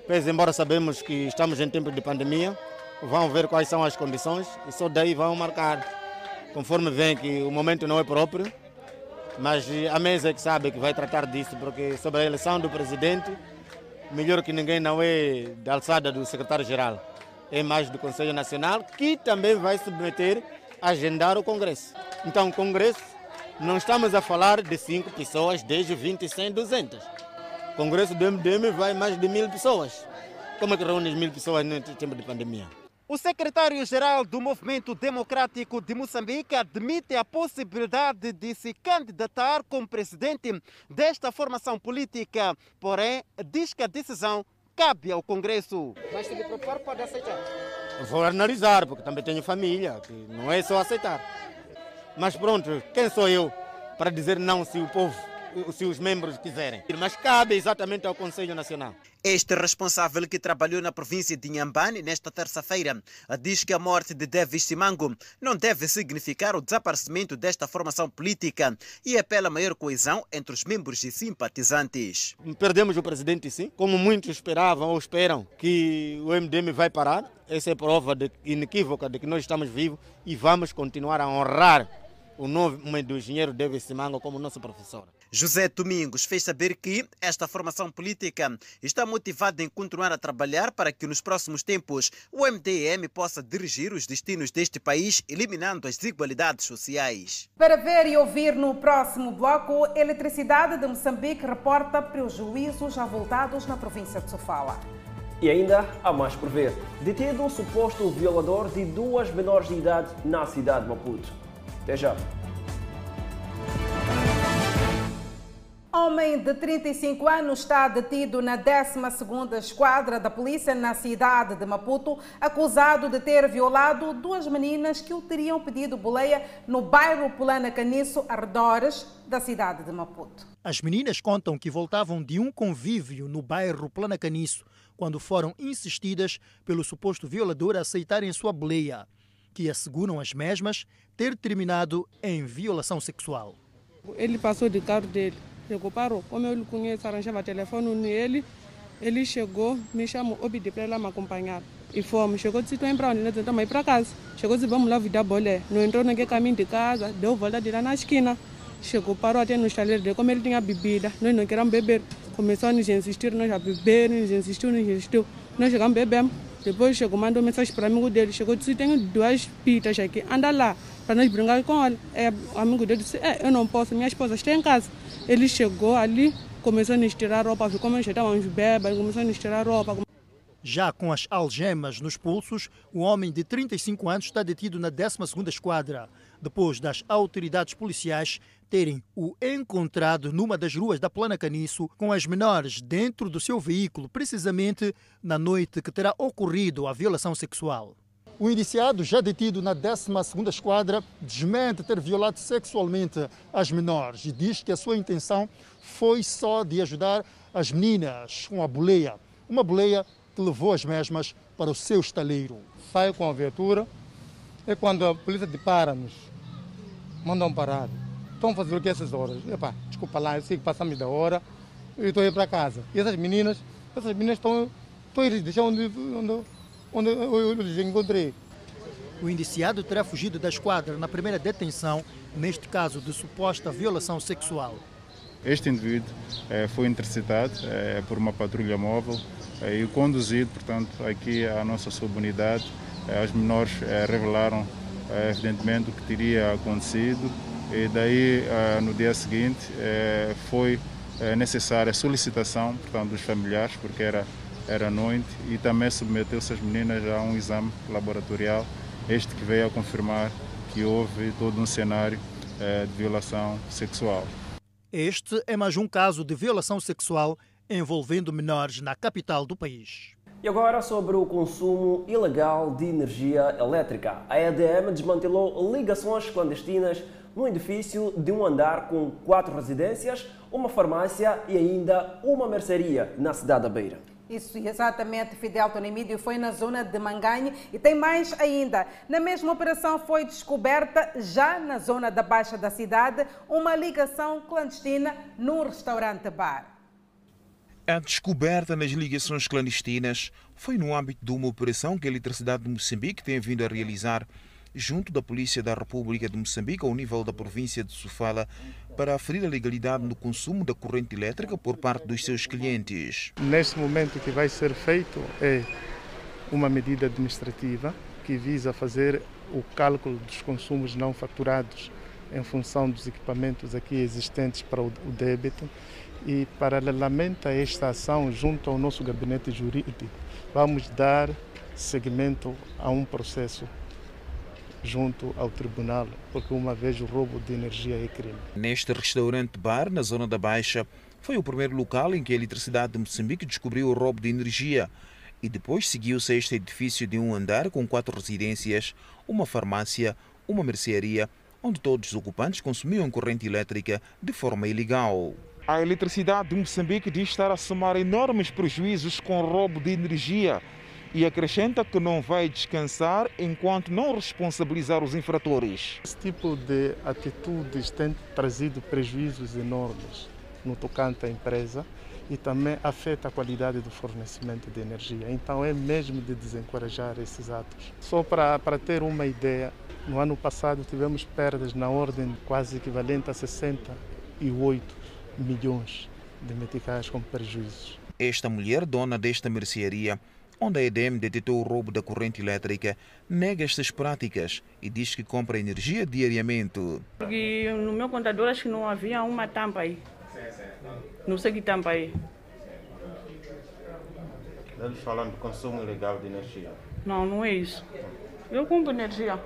Pois, embora sabemos que estamos em tempo de pandemia, vão ver quais são as condições e só daí vão marcar, conforme vem que o momento não é próprio mas a mesa é que sabe que vai tratar disso, porque sobre a eleição do presidente, melhor que ninguém não é da alçada do secretário-geral, é mais do Conselho Nacional, que também vai submeter, agendar o Congresso. Então, o Congresso, não estamos a falar de 5 pessoas, 10, 20, 100, 200. O Congresso do MDM vai mais de mil pessoas. Como é que reúne mil pessoas no tempo de pandemia? O secretário-geral do Movimento Democrático de Moçambique admite a possibilidade de se candidatar como presidente desta formação política, porém diz que a decisão cabe ao Congresso. Mas se lhe propor, pode aceitar? Vou analisar, porque também tenho família, que não é só aceitar. Mas pronto, quem sou eu para dizer não se o povo se os membros quiserem. Mas cabe exatamente ao Conselho Nacional. Este responsável que trabalhou na província de Inhambane nesta terça-feira diz que a morte de Davis Simango não deve significar o desaparecimento desta formação política e apela a maior coesão entre os membros e simpatizantes. Perdemos o presidente sim, como muitos esperavam ou esperam que o MDM vai parar. Essa é prova de, inequívoca de que nós estamos vivos e vamos continuar a honrar o nome do engenheiro Davis Simango como nosso professor. José Domingos fez saber que esta formação política está motivada em continuar a trabalhar para que nos próximos tempos o MDM possa dirigir os destinos deste país, eliminando as desigualdades sociais. Para ver e ouvir no próximo bloco, Eletricidade de Moçambique reporta prejuízos avultados na província de Sofala. E ainda há mais por ver. Detido um suposto violador de duas menores de idade na cidade de Maputo. Até já. Homem de 35 anos está detido na 12ª Esquadra da Polícia na cidade de Maputo, acusado de ter violado duas meninas que o teriam pedido boleia no bairro Pulana Caniço, arredores da cidade de Maputo. As meninas contam que voltavam de um convívio no bairro Plana Caniço quando foram insistidas pelo suposto violador a aceitarem sua boleia, que asseguram as mesmas ter terminado em violação sexual. Ele passou de carro dele Chegou, parou. Como eu lhe conheço, arranjava telefone nele. Ele chegou, me chamou, eu pedi para ela me acompanhar. E fomos. Chegou, disse, estou para onde? Nós estamos ir para casa. Chegou, disse, vamos lá vida bolé. Não entrou naquele caminho de casa, deu volta de lá na esquina. Chegou, parou até no estaleiro dele, como ele tinha bebida. Nós não queríamos beber. Começou a nos insistir, nós a beber, nos insistiu, nos insistiu. Nós chegamos, bebemos. Depois chegou, mandou mensagem para o amigo dele. Chegou, disse, tenho duas pitas aqui, anda lá, para nós brincar com ele. É, o amigo dele disse, é, eu não posso, minha esposa está em casa. Ele chegou ali, começou a nos tirar roupa, ficou como estávamos bêbados, começou a nos tirar roupa. Já com as algemas nos pulsos, o homem de 35 anos está detido na 12ª Esquadra, depois das autoridades policiais terem o encontrado numa das ruas da Plana Caniço com as menores dentro do seu veículo, precisamente na noite que terá ocorrido a violação sexual. O indiciado, já detido na 12ª Esquadra, desmente ter violado sexualmente as menores e diz que a sua intenção foi só de ajudar as meninas com a boleia, uma boleia que levou as mesmas para o seu estaleiro. Saio com a viatura e quando a polícia depara-nos, mandam parar. Estão fazendo o que essas horas? Epá, desculpa lá, eu sei que passamos da hora, eu estou indo para casa. E essas meninas, essas meninas estão Então eles deixaram onde, onde, onde eu os encontrei. O indiciado terá fugido da esquadra na primeira detenção, neste caso de suposta violação sexual. Este indivíduo eh, foi interceptado eh, por uma patrulha móvel eh, e conduzido, portanto, aqui à nossa subunidade. As menores revelaram, evidentemente, o que teria acontecido e daí, no dia seguinte, foi necessária a solicitação, portanto, dos familiares, porque era, era noite, e também submeteu-se as meninas a um exame laboratorial, este que veio a confirmar que houve todo um cenário de violação sexual. Este é mais um caso de violação sexual envolvendo menores na capital do país. E agora sobre o consumo ilegal de energia elétrica. A EDM desmantelou ligações clandestinas no edifício de um andar com quatro residências, uma farmácia e ainda uma mercearia na cidade da Beira. Isso, exatamente, Fidel Tonimídio foi na zona de Manganhe e tem mais ainda. Na mesma operação foi descoberta, já na zona da Baixa da cidade, uma ligação clandestina num restaurante-bar. A descoberta nas ligações clandestinas foi no âmbito de uma operação que a Eletricidade de Moçambique tem vindo a realizar junto da Polícia da República de Moçambique ao nível da província de Sofala para aferir a legalidade no consumo da corrente elétrica por parte dos seus clientes. Neste momento o que vai ser feito é uma medida administrativa que visa fazer o cálculo dos consumos não faturados em função dos equipamentos aqui existentes para o débito e paralelamente a esta ação junto ao nosso gabinete jurídico vamos dar seguimento a um processo junto ao tribunal, porque uma vez o roubo de energia é crime. Neste restaurante-bar, na zona da Baixa, foi o primeiro local em que a Eletricidade de Moçambique descobriu o roubo de energia. E depois seguiu-se este edifício de um andar com quatro residências, uma farmácia, uma mercearia, onde todos os ocupantes consumiam corrente elétrica de forma ilegal. A Eletricidade de Moçambique diz estar a somar enormes prejuízos com o roubo de energia e acrescenta que não vai descansar enquanto não responsabilizar os infratores. Esse tipo de atitudes tem trazido prejuízos enormes no tocante à empresa e também afeta a qualidade do fornecimento de energia. Então é mesmo de desencorajar esses atos. Só para, para ter uma ideia, no ano passado tivemos perdas na ordem quase equivalente a 68 milhões de meticais com prejuízos. Esta mulher, dona desta mercearia, onde a EDM detectou o roubo da corrente elétrica, nega estas práticas e diz que compra energia diariamente. Porque no meu contador acho que não havia uma tampa aí. Não sei que tampa aí. Eles falam de consumo ilegal de energia. Não, não é isso. Eu compro energia.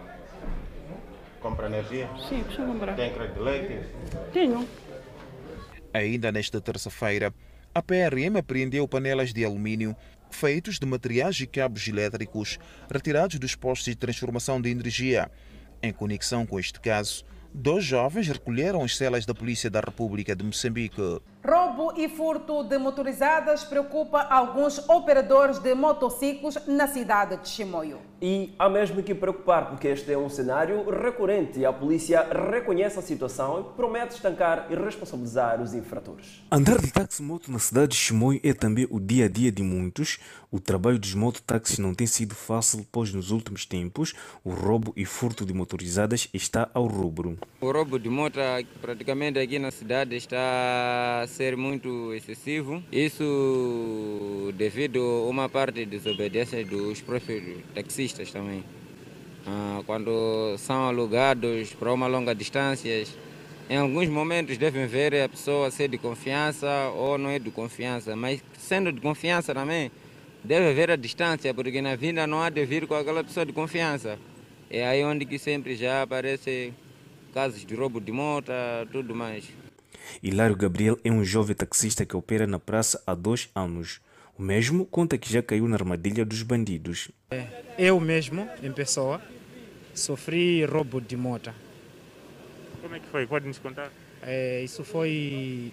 Compra energia? Sim, preciso comprar. Tem crédito de leite? Tenho. Ainda nesta terça-feira, a PRM apreendeu panelas de alumínio feitos de materiais e cabos elétricos retirados dos postos de transformação de energia. Em conexão com este caso, dois jovens recolheram as celas da Polícia da República de Moçambique. Roubo e furto de motorizadas preocupa alguns operadores de motociclos na cidade de Chimoio. E há mesmo que preocupar, porque este é um cenário recorrente e a polícia reconhece a situação e promete estancar e responsabilizar os infratores. Andar de táxi-moto na cidade de Chimoio é também o dia a dia de muitos. O trabalho dos mototáxis não tem sido fácil, pois nos últimos tempos o roubo e furto de motorizadas está ao rubro. O roubo de moto praticamente aqui na cidade está ser muito excessivo. Isso devido a uma parte de desobediência dos próprios taxistas também. Ah, quando são alugados para uma longa distância, em alguns momentos devem ver a pessoa ser de confiança ou não é de confiança, mas sendo de confiança também, deve ver a distância, porque na vida não há de vir com aquela pessoa de confiança. É aí onde que sempre já aparece casos de roubo de moto, tudo mais. Hilário Gabriel é um jovem taxista que opera na praça há dois anos. O mesmo conta que já caiu na armadilha dos bandidos. Eu mesmo, em pessoa, sofri roubo de moto. Como é que foi? Pode nos contar? É, isso foi.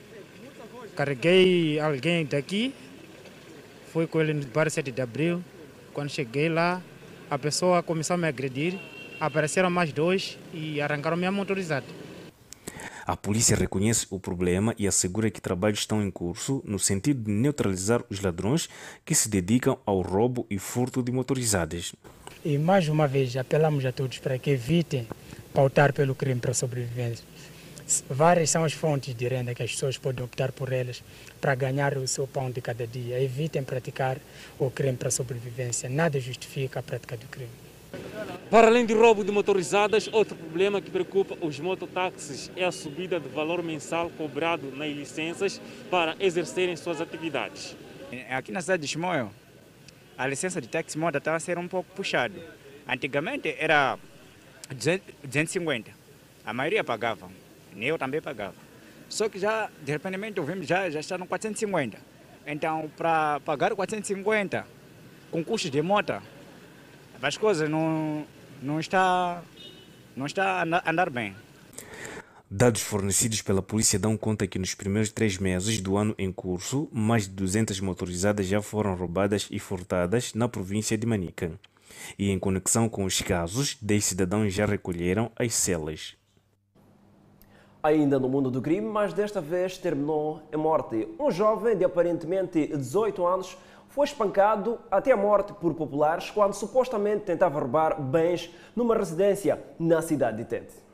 Carreguei alguém daqui, fui com ele no bar 7 de abril. Quando cheguei lá, a pessoa começou a me agredir. Apareceram mais dois e arrancaram minha motorizada. A polícia reconhece o problema e assegura que trabalhos estão em curso no sentido de neutralizar os ladrões que se dedicam ao roubo e furto de motorizadas. E mais uma vez apelamos a todos para que evitem pautar pelo crime para a sobrevivência. Várias são as fontes de renda que as pessoas podem optar por elas para ganhar o seu pão de cada dia. Evitem praticar o crime para a sobrevivência. Nada justifica a prática do crime. Para além do roubo de motorizadas, outro problema que preocupa os mototáxis é a subida do valor mensal cobrado nas licenças para exercerem suas atividades. Aqui na cidade de Chimoio, a licença de táxi moda está a ser um pouco puxado. Antigamente era 250, a maioria pagava, eu também pagava. Só que já, de repente, ouvimos já, já está no 450. Então, para pagar 450 com custo de moto, as coisas não, não está não está a andar bem. Dados fornecidos pela polícia dão conta que nos primeiros três meses do ano em curso, mais de 200 motorizadas já foram roubadas e furtadas na província de Manica. E em conexão com os casos, 10 cidadãos já recolheram as celas. Ainda no mundo do crime, mas desta vez terminou em morte. Um jovem de aparentemente 18 anos foi espancado até a morte por populares quando supostamente tentava roubar bens numa residência na cidade de Tente.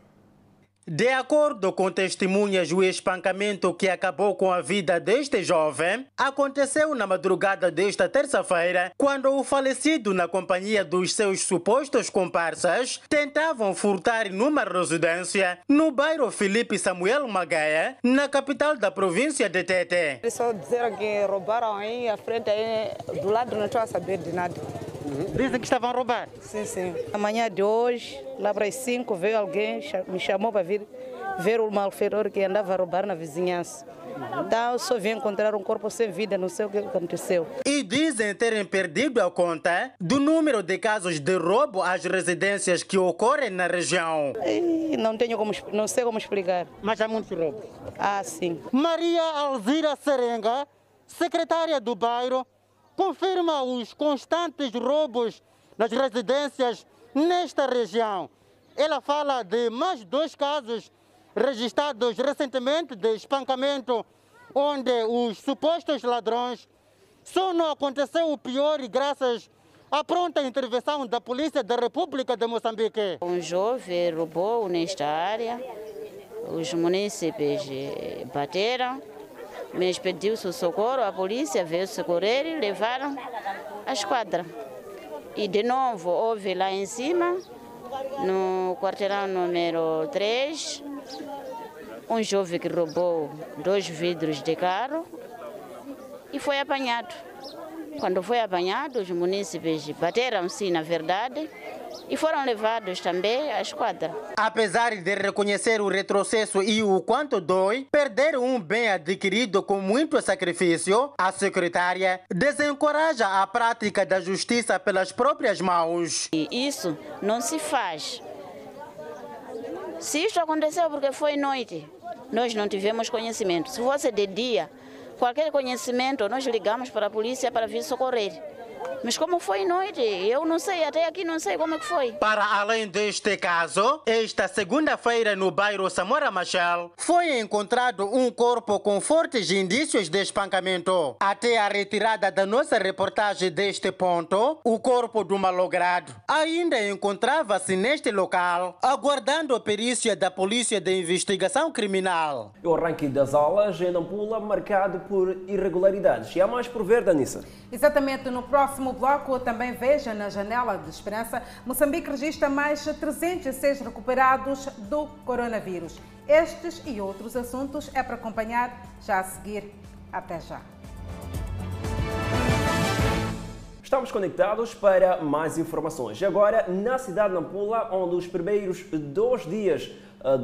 De acordo com testemunhas, o espancamento que acabou com a vida deste jovem aconteceu na madrugada desta terça-feira, quando o falecido, na companhia dos seus supostos comparsas, tentavam furtar numa residência no bairro Felipe Samuel Magaia, na capital da província de Tete. Eles só disseram que roubaram aí à frente, aí, do lado não estou a saber de nada. Dizem que estavam a roubar? Sim, sim. Amanhã de hoje, lá para as 5, veio alguém, me chamou para vir ver o malfeitor que andava a roubar na vizinhança. Então, só vim encontrar um corpo sem vida, não sei o que aconteceu. E dizem terem perdido a conta do número de casos de roubo às residências que ocorrem na região. E não tenho como, não sei como explicar. Mas há muitos roubos? Ah, sim. Maria Alzira Serenga, secretária do bairro, confirma os constantes roubos nas residências nesta região. Ela fala de mais dois casos registrados recentemente de espancamento, onde os supostos ladrões só não aconteceu o pior graças à pronta intervenção da Polícia da República de Moçambique. Um jovem roubou nesta área, os munícipes bateram, mas pediu-se o socorro, a polícia veio socorrer e levaram a esquadra. E de novo houve lá em cima, no quarteirão número 3, um jovem que roubou dois vidros de carro e foi apanhado. Quando foi apanhado, os munícipes bateram-se, na verdade, e foram levados também à esquadra. Apesar de reconhecer o retrocesso e o quanto dói, perder um bem adquirido com muito sacrifício, a secretária desencoraja a prática da justiça pelas próprias mãos. E isso não se faz. Se isto aconteceu porque foi noite, nós não tivemos conhecimento. Se fosse de dia, qualquer conhecimento, nós ligamos para a polícia para vir socorrer. Mas como foi noite, eu não sei, até aqui não sei como é que foi. Para além deste caso, esta segunda-feira no bairro Samora Machel, foi encontrado um corpo com fortes indícios de espancamento. Até a retirada da nossa reportagem deste ponto, o corpo do malogrado ainda encontrava-se neste local, aguardando a perícia da Polícia de Investigação Criminal. O ranking das aulas em Nampula marcado por irregularidades. E há mais por ver, Danissa. Exatamente, no próximo bloco também veja na janela de esperança, Moçambique registra mais 306 recuperados do coronavírus. Estes e outros assuntos é para acompanhar já a seguir. Até já. Estamos conectados para mais informações. Agora, na cidade de Nampula, onde os primeiros dois dias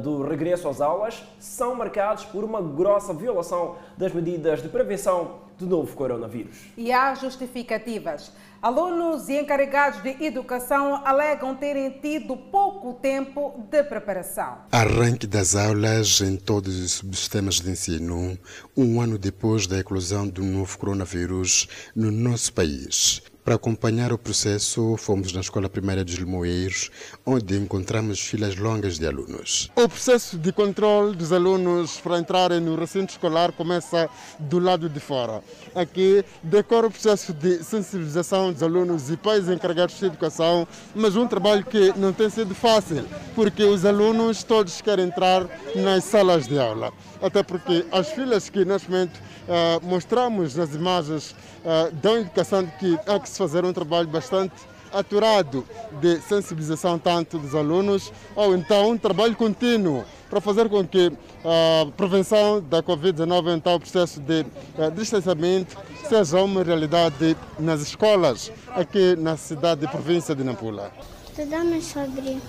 do regresso às aulas são marcados por uma grossa violação das medidas de prevenção do novo coronavírus. E há justificativas. Alunos e encarregados de educação alegam terem tido pouco tempo de preparação. Arranque das aulas em todos os sistemas de ensino, um ano depois da eclosão do novo coronavírus no nosso país. Para acompanhar o processo, fomos na Escola Primária dos Limoeiros, onde encontramos filas longas de alunos. O processo de controle dos alunos para entrarem no recinto escolar começa do lado de fora. Aqui decorre o processo de sensibilização dos alunos e pais encarregados de educação, mas um trabalho que não tem sido fácil, porque os alunos todos querem entrar nas salas de aula. Até porque as filas que neste momento uh, mostramos nas imagens uh, dão indicação de que há que se fazer um trabalho bastante aturado de sensibilização tanto dos alunos ou então um trabalho contínuo para fazer com que a prevenção da Covid-19, então o processo de uh, distanciamento, seja uma realidade nas escolas aqui na cidade e província de Nampula. Estudamos sobre,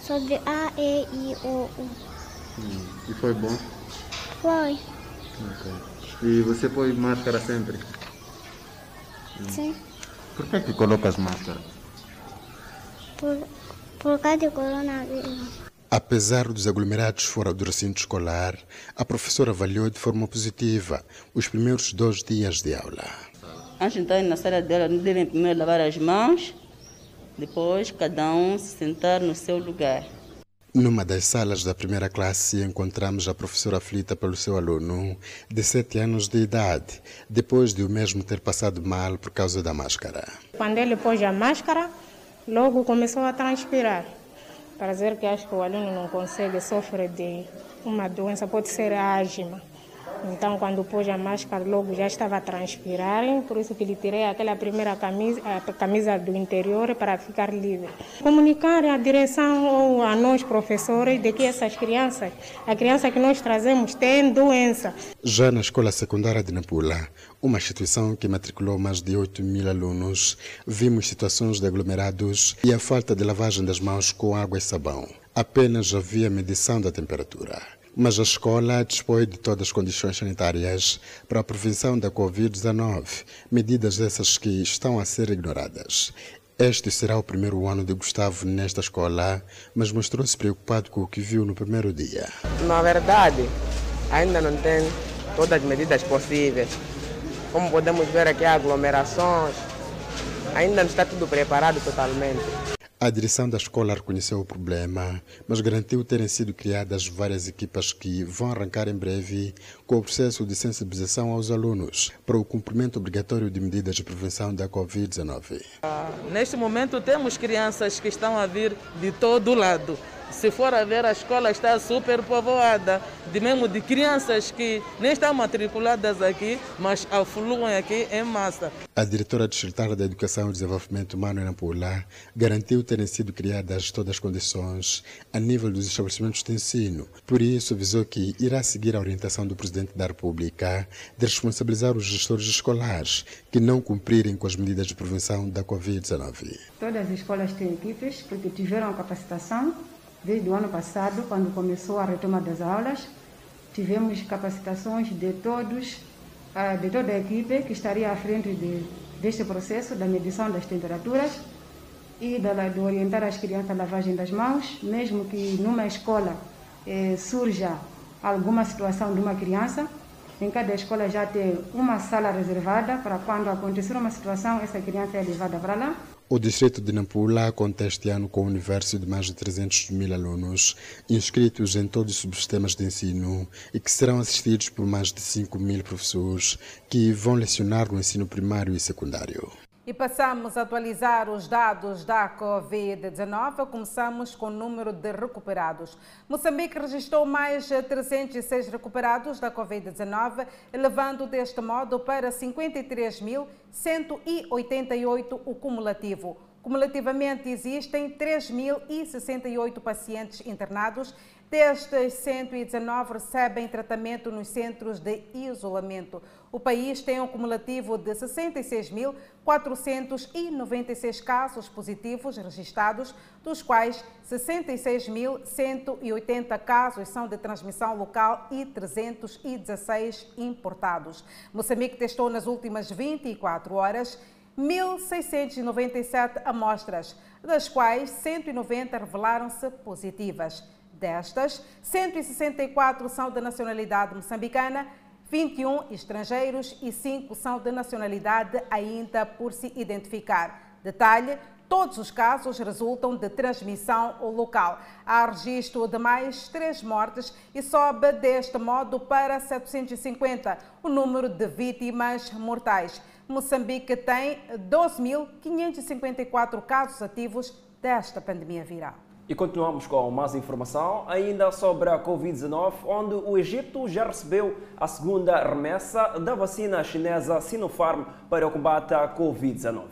sobre A, E, I, O, U. Hum, e foi bom? Foi. Okay. E você põe máscara sempre? Sim. Por que, que colocas máscara? Por, por causa do coronavírus. Apesar dos aglomerados fora do recinto escolar, a professora avaliou de forma positiva os primeiros dois dias de aula. Antes de entrar na sala dela, devem primeiro lavar as mãos, depois cada um se sentar no seu lugar. Numa das salas da primeira classe, encontramos a professora aflita pelo seu aluno de 7 anos de idade, depois de o mesmo ter passado mal por causa da máscara. Quando ele pôs a máscara, logo começou a transpirar. Para dizer que acho que o aluno não consegue sofrer de uma doença, pode ser asma. Então, quando pôs a máscara, logo já estava a transpirar, por isso que lhe tirei aquela primeira camisa, a camisa do interior para ficar livre. Comunicar à direção ou a nós, professores, de que essas crianças, a criança que nós trazemos, tem doença. Já na escola secundária de Nampula, uma instituição que matriculou mais de 8 mil alunos, vimos situações de aglomerados e a falta de lavagem das mãos com água e sabão. Apenas havia medição da temperatura mas a escola dispõe de todas as condições sanitárias para a prevenção da Covid-19, medidas essas que estão a ser ignoradas. Este será o primeiro ano de Gustavo nesta escola, mas mostrou-se preocupado com o que viu no primeiro dia. Na verdade, ainda não tem todas as medidas possíveis. Como podemos ver aqui, aglomerações, ainda não está tudo preparado totalmente. A direção da escola reconheceu o problema, mas garantiu terem sido criadas várias equipas que vão arrancar em breve com o processo de sensibilização aos alunos para o cumprimento obrigatório de medidas de prevenção da Covid-19. Neste momento, temos crianças que estão a vir de todo lado. Se for a ver, a escola está super povoada, de mesmo de crianças que nem estão matriculadas aqui, mas afluem aqui em massa. A diretora distrital da Educação e Desenvolvimento Humano em Nampula garantiu terem sido criadas todas as condições a nível dos estabelecimentos de ensino. Por isso, avisou que irá seguir a orientação do Presidente da República de responsabilizar os gestores escolares que não cumprirem com as medidas de prevenção da Covid-19. Todas as escolas têm equipes porque tiveram capacitação Desde o ano passado, quando começou a retoma das aulas, tivemos capacitações de todos, ah, de toda a equipe que estaria à frente de, deste processo da medição das temperaturas e de, orientar as crianças à lavagem das mãos, mesmo que numa escola eh, surja alguma situação de uma criança, em cada escola já tem uma sala reservada para quando acontecer uma situação, essa criança é levada para lá. O distrito de Nampula conta este ano com um universo de mais de 300 mil alunos inscritos em todos os subsistemas de ensino e que serão assistidos por mais de 5 mil professores que vão lecionar no ensino primário e secundário. E passamos a atualizar os dados da Covid-19. Começamos com o número de recuperados. Moçambique registrou mais 306 recuperados da Covid-19, elevando deste modo para 53.188 o cumulativo. Cumulativamente existem 3.068 pacientes internados Destes, 119 recebem tratamento nos centros de isolamento. O país tem um cumulativo de 66.496 casos positivos registrados, dos quais 66.180 casos são de transmissão local e 316 importados. Moçambique testou nas últimas 24 horas 1.697 amostras, das quais 190 revelaram-se positivas. Destas, 164 são da nacionalidade moçambicana, 21 estrangeiros e 5 são de nacionalidade ainda por se identificar. Detalhe, Todos os casos resultam de transmissão local. Há registro de mais três mortes e sobe deste modo para 750 o número de vítimas mortais. Moçambique tem 12.554 casos ativos desta pandemia viral. E continuamos com mais informação, ainda sobre a Covid-19, onde o Egito já recebeu a segunda remessa da vacina chinesa Sinopharm para o combate à Covid-19.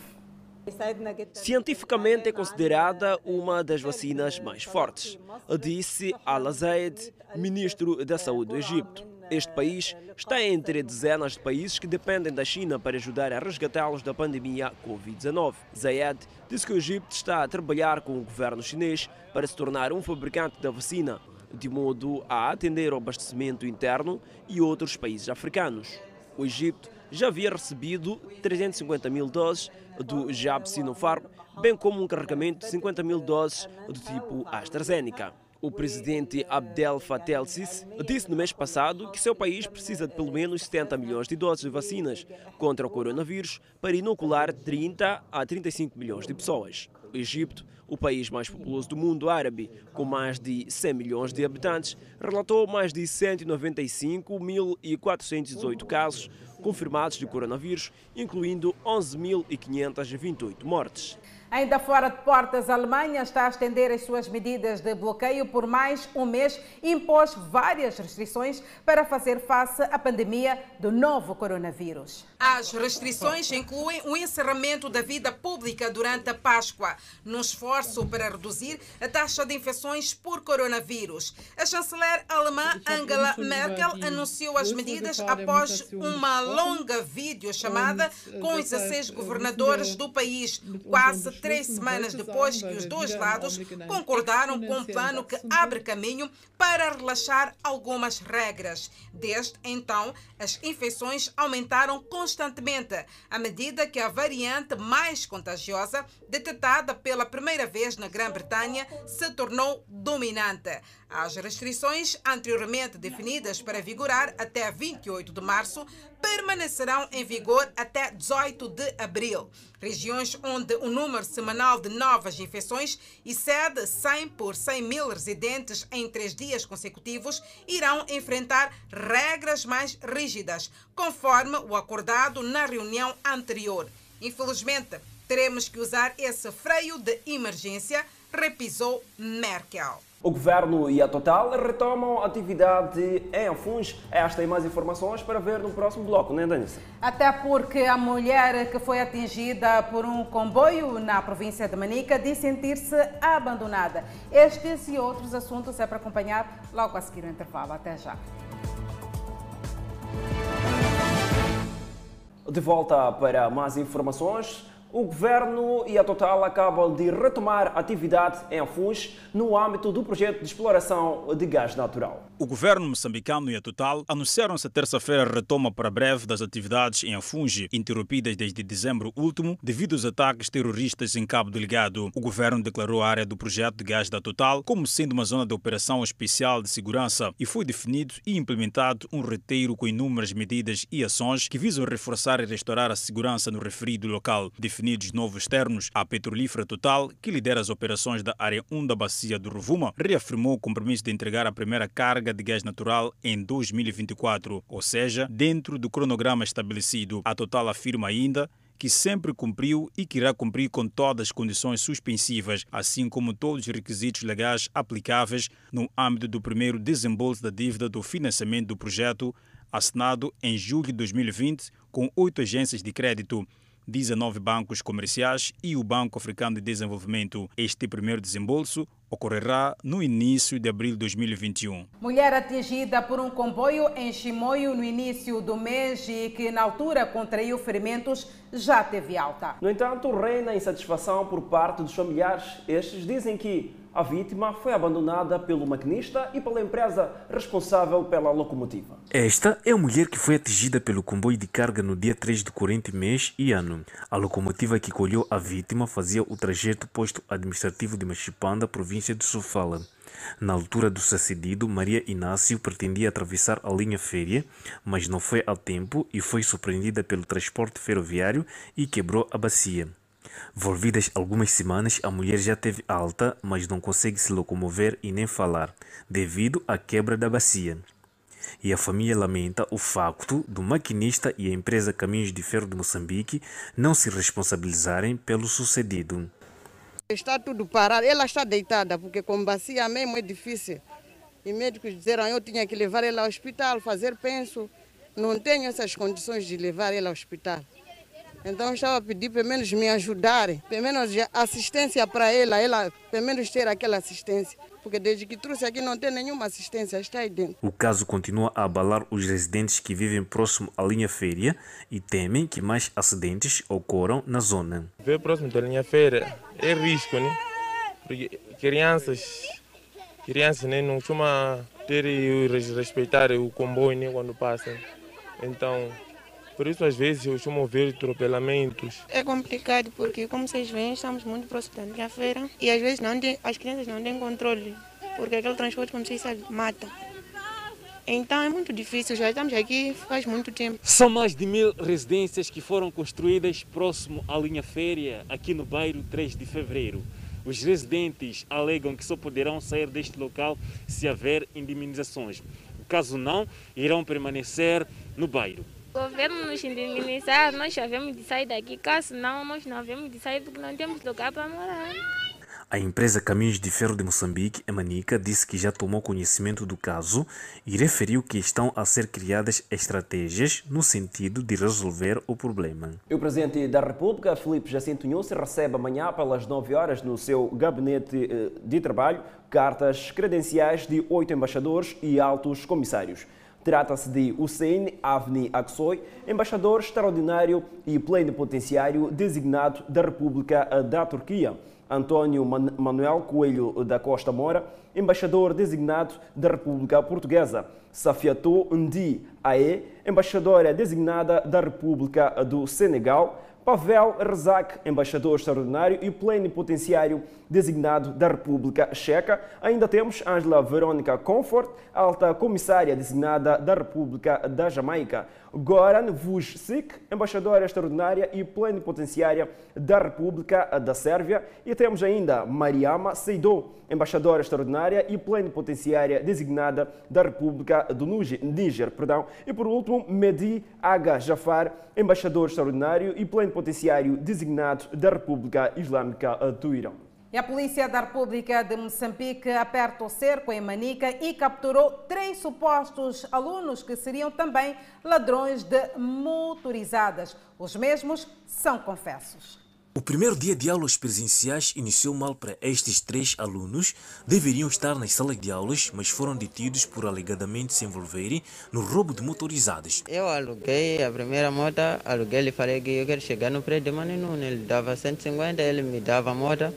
Cientificamente é considerada uma das vacinas mais fortes, disse Al-Zaid, ministro da Saúde do Egito. Este país está entre dezenas de países que dependem da China para ajudar a resgatá-los da pandemia Covid-19. Zayed disse que o Egito está a trabalhar com o governo chinês para se tornar um fabricante da vacina, de modo a atender ao abastecimento interno e outros países africanos. O Egito já havia recebido 350 mil doses do Jab Sinopharm, bem como um carregamento de 50 mil doses do tipo AstraZeneca. O presidente Abdel Fattah el-Sisi disse no mês passado que seu país precisa de pelo menos 70 milhões de doses de vacinas contra o coronavírus para inocular 30 a 35 milhões de pessoas. O Egito, o país mais populoso do mundo árabe, com mais de 100 milhões de habitantes, relatou mais de 195.418 casos confirmados de coronavírus, incluindo 11.528 mortes. Ainda fora de portas, a Alemanha está a estender as suas medidas de bloqueio por mais um mês e impôs várias restrições para fazer face à pandemia do novo coronavírus. As restrições incluem o encerramento da vida pública durante a Páscoa, num esforço para reduzir a taxa de infecções por coronavírus. A chanceler alemã Angela Merkel anunciou as medidas após uma longa videochamada com os 16 governadores do país, quase três semanas depois que os dois lados concordaram com um plano que abre caminho para relaxar algumas regras. Desde então, as infecções aumentaram constantemente, à medida que a variante mais contagiosa, detectada pela primeira vez na Grã-Bretanha, se tornou dominante. As restrições anteriormente definidas para vigorar até 28 de março permanecerão em vigor até 18 de abril. Regiões onde o número semanal de novas infecções excede 100 por 100 mil residentes em três dias consecutivos irão enfrentar regras mais rígidas, conforme o acordado na reunião anterior. Infelizmente, teremos que usar esse freio de emergência, repisou Merkel. O governo e a Total retomam atividade em Afuns. Esta e mais informações para ver no próximo bloco, não é, Danissa? Até porque a mulher que foi atingida por um comboio na província de Manica diz sentir-se abandonada. Estes e outros assuntos é para acompanhar logo a seguir o intervalo. Até já. De volta para mais informações. O Governo e a Total acabam de retomar atividade em Afuns no âmbito do projeto de exploração de gás natural. O governo moçambicano e a Total anunciaram esta terça-feira retoma para breve das atividades em Afungi, interrompidas desde dezembro último devido aos ataques terroristas em Cabo Delgado. O governo declarou a área do projeto de gás da Total como sendo uma zona de operação especial de segurança e foi definido e implementado um roteiro com inúmeras medidas e ações que visam reforçar e restaurar a segurança no referido local. Definidos novos termos, a Petrolífera Total, que lidera as operações da área 1 da bacia do Rovuma, reafirmou o compromisso de entregar a primeira carga de gás natural em 2024, ou seja, dentro do cronograma estabelecido. A Total afirma ainda que sempre cumpriu e que irá cumprir com todas as condições suspensivas, assim como todos os requisitos legais aplicáveis no âmbito do primeiro desembolso da dívida do financiamento do projeto, assinado em julho de 2020 com oito agências de crédito. 19 bancos comerciais e o Banco Africano de Desenvolvimento. Este primeiro desembolso ocorrerá no início de abril de 2021. Mulher atingida por um comboio em Chimoio no início do mês e que na altura contraiu ferimentos já teve alta. No entanto, reina insatisfação por parte dos familiares. Estes dizem que a vítima foi abandonada pelo maquinista e pela empresa responsável pela locomotiva. Esta é a mulher que foi atingida pelo comboio de carga no dia 3 do corrente mês e ano. A locomotiva que colheu a vítima fazia o trajeto posto administrativo de Machipanda, província de Sofala. Na altura do sucedido, Maria Inácio pretendia atravessar a linha férrea, mas não foi a tempo e foi surpreendida pelo transporte ferroviário e quebrou a bacia. Volvidas algumas semanas, a mulher já teve alta, mas não consegue se locomover e nem falar, devido à quebra da bacia. E a família lamenta o facto do maquinista e a empresa Caminhos de Ferro de Moçambique não se responsabilizarem pelo sucedido. Está tudo parado, ela está deitada, porque com bacia mesmo é difícil. E médicos disseram eu tinha que levar ela ao hospital, fazer penso. Não tenho essas condições de levar ela ao hospital. Então eu estava a pedir pelo menos me ajudarem, pelo menos assistência para ela, ela pelo menos ter aquela assistência. Porque desde que trouxe aqui não tem nenhuma assistência, está aí dentro. O caso continua a abalar os residentes que vivem próximo à linha férrea e temem que mais acidentes ocorram na zona. Ver próximo da linha férrea é risco, né? Porque crianças, crianças né, não costumam ter e respeitar o comboio né, quando passam. Então, por isso, às vezes, eu costumo ver atropelamentos. É complicado porque, como vocês veem, estamos muito próximos da feira e às vezes não tem, as crianças não têm controle, porque aquele transporte, como vocês sabem, mata. Então é muito difícil, já estamos aqui faz muito tempo. São mais de mil residências que foram construídas próximo à linha férrea, aqui no bairro 3 de Fevereiro. Os residentes alegam que só poderão sair deste local se houver indemnizações. Caso não, irão permanecer no bairro. O governo nos indemnizar, nós já vemos de sair daqui, caso não, nós não vemos de sair porque não temos lugar para morar. A empresa Caminhos de Ferro de Moçambique, Emanica, disse que já tomou conhecimento do caso e referiu que estão a ser criadas estratégias no sentido de resolver o problema. O Presidente da República, Felipe Jacinto Nunes, recebe amanhã pelas 9 horas no seu gabinete eh, de trabalho cartas credenciais de oito embaixadores e altos comissários. Trata-se de Hussein Avni Aksoy, embaixador extraordinário e plenipotenciário designado da República da Turquia. António Manuel Coelho da Costa Mora, embaixador designado da República Portuguesa. Safiatou Ndi Ae, embaixadora designada da República do Senegal. Pavel Rezak, embaixador extraordinário e plenipotenciário designado da República Checa. Ainda temos Angela Veronica Comfort, alta comissária designada da República da Jamaica. Goran Vucic, embaixadora extraordinária e plenipotenciária da República da Sérvia. E temos ainda Mariama Seidou, embaixadora extraordinária e plenipotenciária designada da República do Níger. Perdão. E por último, Mehdi Aga Jafar, embaixador extraordinário e plenipotenciário designado da República Islâmica do Irão. E a Polícia da República de Moçambique aperta o cerco em Manica e capturou três supostos alunos que seriam também ladrões de motorizadas. Os mesmos são confessos. O primeiro dia de aulas presenciais iniciou mal para estes três alunos. Deveriam estar nas salas de aulas, mas foram detidos por alegadamente se envolverem no roubo de motorizadas. Eu aluguei a primeira moto, aluguei e falei que eu quero chegar no prédio de Maninu. Ele dava 150, ele me dava a moto.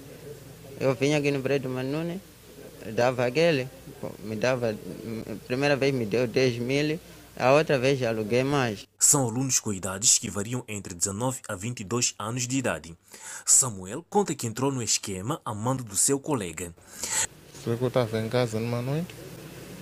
Eu vinha aqui no prédio Manune, dava aquele, me dava, primeira vez me deu 10 mil, a outra vez aluguei mais. São alunos com idades que variam entre 19 a 22 anos de idade. Samuel conta que entrou no esquema a mando do seu colega. Foi que eu estava em casa numa noite,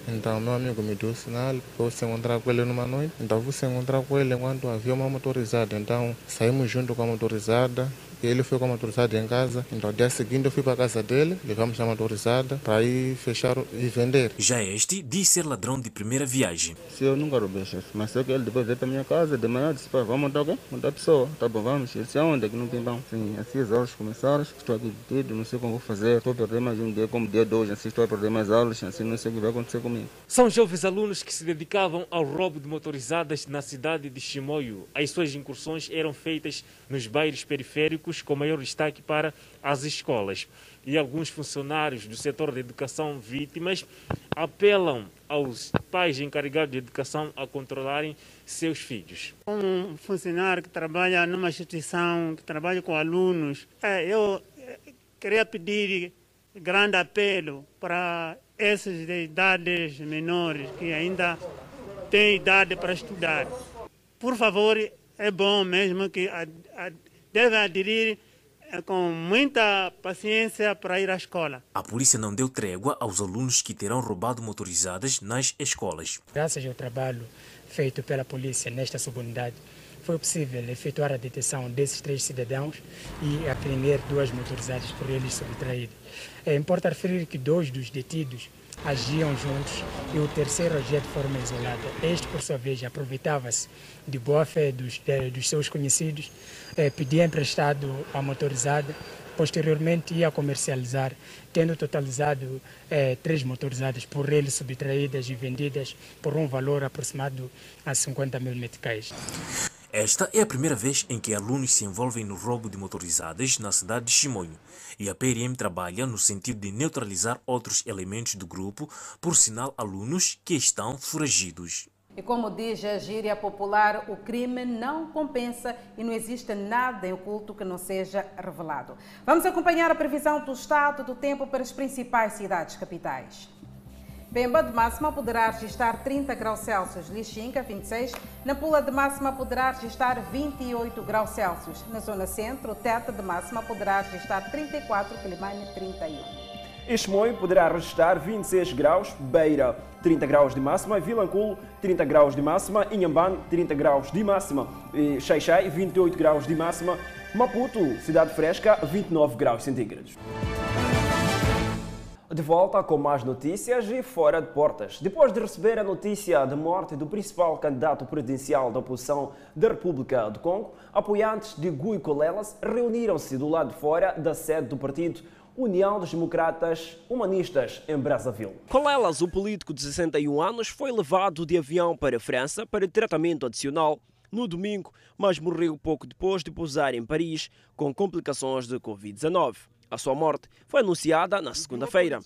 então meu amigo me deu o sinal para eu se encontrar com ele numa noite. Então fui se encontrar com ele enquanto havia uma motorizada. Então saímos junto com a motorizada, ele foi com a motorizada em casa, então dia seguinte eu fui para a casa dele, levamos a motorizada para ir fechar e vender. Já este diz ser ladrão de primeira viagem. Se eu nunca roubei, chefe, mas sei que ele depois veio para a minha casa, de manhã disse, vamos montar alguém? Montar a pessoa. Tá bom, vamos, ele disse, aonde? Aqui no Pimbão. Sim, assim as aulas começaram, estou aqui detido, não sei como vou fazer, estou a perder mais um dia, como dia de hoje, assim estou a perder mais aulas, assim não sei o que vai acontecer comigo. São jovens alunos que se dedicavam ao roubo de motorizadas na cidade de Chimoio. As suas incursões eram feitas nos bairros periféricos com maior destaque para as escolas. E alguns funcionários do setor de educação vítimas apelam aos pais encarregados de educação a controlarem seus filhos. Como um funcionário que trabalha numa instituição, que trabalha com alunos, é, eu queria pedir grande apelo para esses de idades menores que ainda têm idade para estudar. Por favor, é bom mesmo que devem aderir é com muita paciência para ir à escola. A polícia não deu trégua aos alunos que terão roubado motorizadas nas escolas. Graças ao trabalho feito pela polícia nesta subunidade, foi possível efetuar a detenção desses três cidadãos e apreender duas motorizadas por eles subtraídas. É, importa referir que dois dos detidos agiam juntos e o terceiro agia de forma isolada. Este, por sua vez, aproveitava-se de boa fé dos, dos seus conhecidos, eh, pedia emprestado a motorizada, posteriormente ia comercializar, tendo totalizado eh, três motorizadas por ele subtraídas e vendidas por um valor aproximado a 50 mil meticais. Esta é a primeira vez em que alunos se envolvem no roubo de motorizadas na cidade de Chimonho e a PRM trabalha no sentido de neutralizar outros elementos do grupo, por sinal alunos que estão foragidos. E como diz a gíria popular, o crime não compensa e não existe nada em oculto que não seja revelado. Vamos acompanhar a previsão do estado do tempo para as principais cidades capitais. Pemba de máxima poderá registrar 30 graus Celsius, Lixinga 26, na Pula de máxima poderá registrar 28 graus Celsius, na zona centro, Teta de máxima poderá registrar 34, Quilimane 31. Ismoio poderá registrar 26 graus, Beira 30 graus de máxima, Vilanculo 30 graus de máxima, Inhambane 30 graus de máxima, Xaixai 28 graus de máxima, Maputo, Cidade Fresca 29 graus centígrados. De volta com mais notícias e fora de portas. Depois de receber a notícia da morte do principal candidato presidencial da oposição da República do Congo, apoiantes de Gui Colelas reuniram-se do lado de fora da sede do partido União dos Democratas Humanistas em Brazzaville. Colelas, o político de 61 anos, foi levado de avião para a França para tratamento adicional no domingo, mas morreu pouco depois de pousar em Paris com complicações de Covid-19. A sua morte foi anunciada na segunda-feira.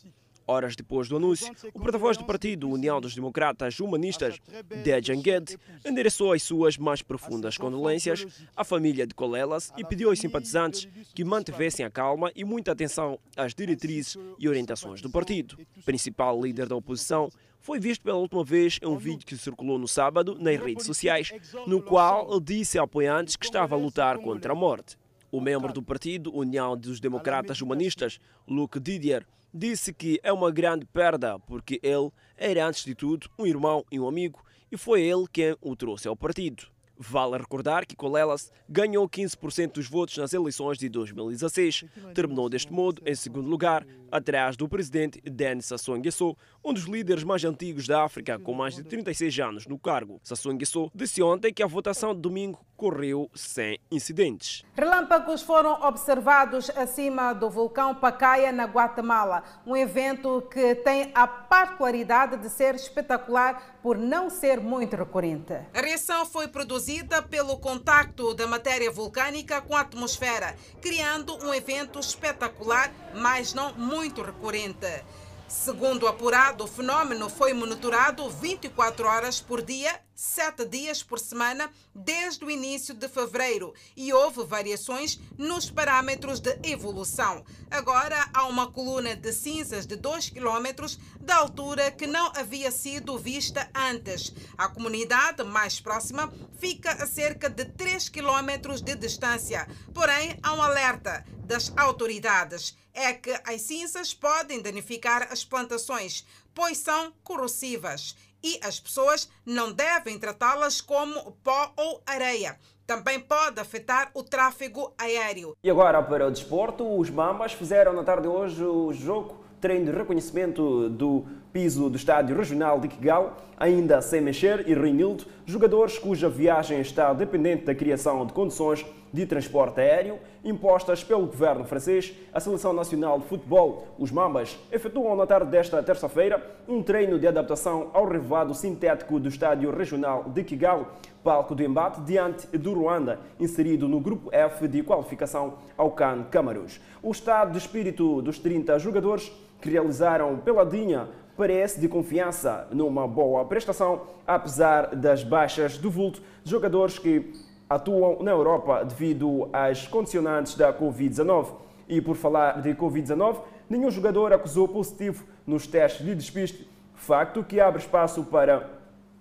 Horas depois do anúncio, o porta-voz do partido União dos Democratas Humanistas, Dejan Ged, endereçou as suas mais profundas condolências à família de Colelas e pediu aos simpatizantes que mantivessem a calma e muita atenção às diretrizes e orientações do partido. O principal líder da oposição foi visto pela última vez em um vídeo que circulou no sábado nas redes sociais, no qual ele disse a apoiantes que estava a lutar contra a morte. O membro do partido União dos Democratas Humanistas, Luke Didier, disse que é uma grande perda porque ele era, antes de tudo, um irmão e um amigo e foi ele quem o trouxe ao partido. Vale recordar que Colelas ganhou 15% dos votos nas eleições de 2016. Terminou deste modo em segundo lugar, atrás do presidente Denis Sassou Nguesso, um dos líderes mais antigos da África, com mais de 36 anos no cargo. Sassou Nguesso disse ontem que a votação de domingo correu sem incidentes. Relâmpagos foram observados acima do vulcão Pacaya, na Guatemala. Um evento que tem a particularidade de ser espetacular por não ser muito recorrente. A reação foi produzida pelo contacto da matéria vulcânica com a atmosfera, criando um evento espetacular, mas não muito recorrente. Segundo apurado, o fenômeno foi monitorado 24 horas por dia, 7 dias por semana, desde o início de fevereiro e houve variações nos parâmetros de evolução. Agora há uma coluna de cinzas de 2 km da altura que não havia sido vista antes. A comunidade mais próxima fica a cerca de 3 km de distância, porém há um alerta das autoridades é que as cinzas podem danificar as plantações, pois são corrosivas e as pessoas não devem tratá-las como pó ou areia. Também pode afetar o tráfego aéreo. E agora para o desporto, os Mambas fizeram na tarde de hoje o jogo treino de reconhecimento do piso do estádio regional de Kigal, ainda sem mexer e Reinildo, jogadores cuja viagem está dependente da criação de condições de transporte aéreo impostas pelo governo francês, a Seleção Nacional de Futebol, os Mambas, efetuam na tarde desta terça-feira um treino de adaptação ao revoado sintético do Estádio Regional de Kigali, palco do embate diante do Ruanda, inserido no grupo F de qualificação ao CAN Camarões. O estado de espírito dos 30 jogadores que realizaram peladinha parece de confiança numa boa prestação, apesar das baixas do vulto jogadores que atuam na Europa devido às condicionantes da Covid-19. E por falar de Covid-19, nenhum jogador acusou positivo nos testes de despiste, facto que abre espaço para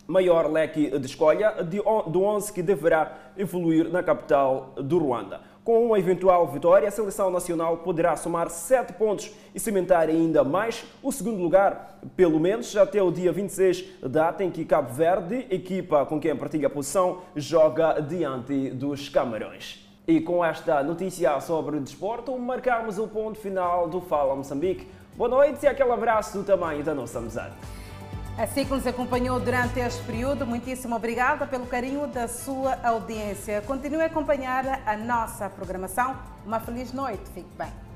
maior leque de escolha do 11 que deverá evoluir na capital do Ruanda. Com uma eventual vitória, a seleção nacional poderá somar 7 pontos e cimentar ainda mais o segundo lugar, pelo menos até o dia 26, data em que Cabo Verde, equipa com quem partilha a posição, joga diante dos Camarões. E com esta notícia sobre o desporto, marcamos o ponto final do Fala Moçambique. Boa noite e aquele abraço do tamanho da nossa amizade. Assim que nos acompanhou durante este período, muitíssimo obrigada pelo carinho da sua audiência. Continue a acompanhar a nossa programação. Uma feliz noite. Fique bem.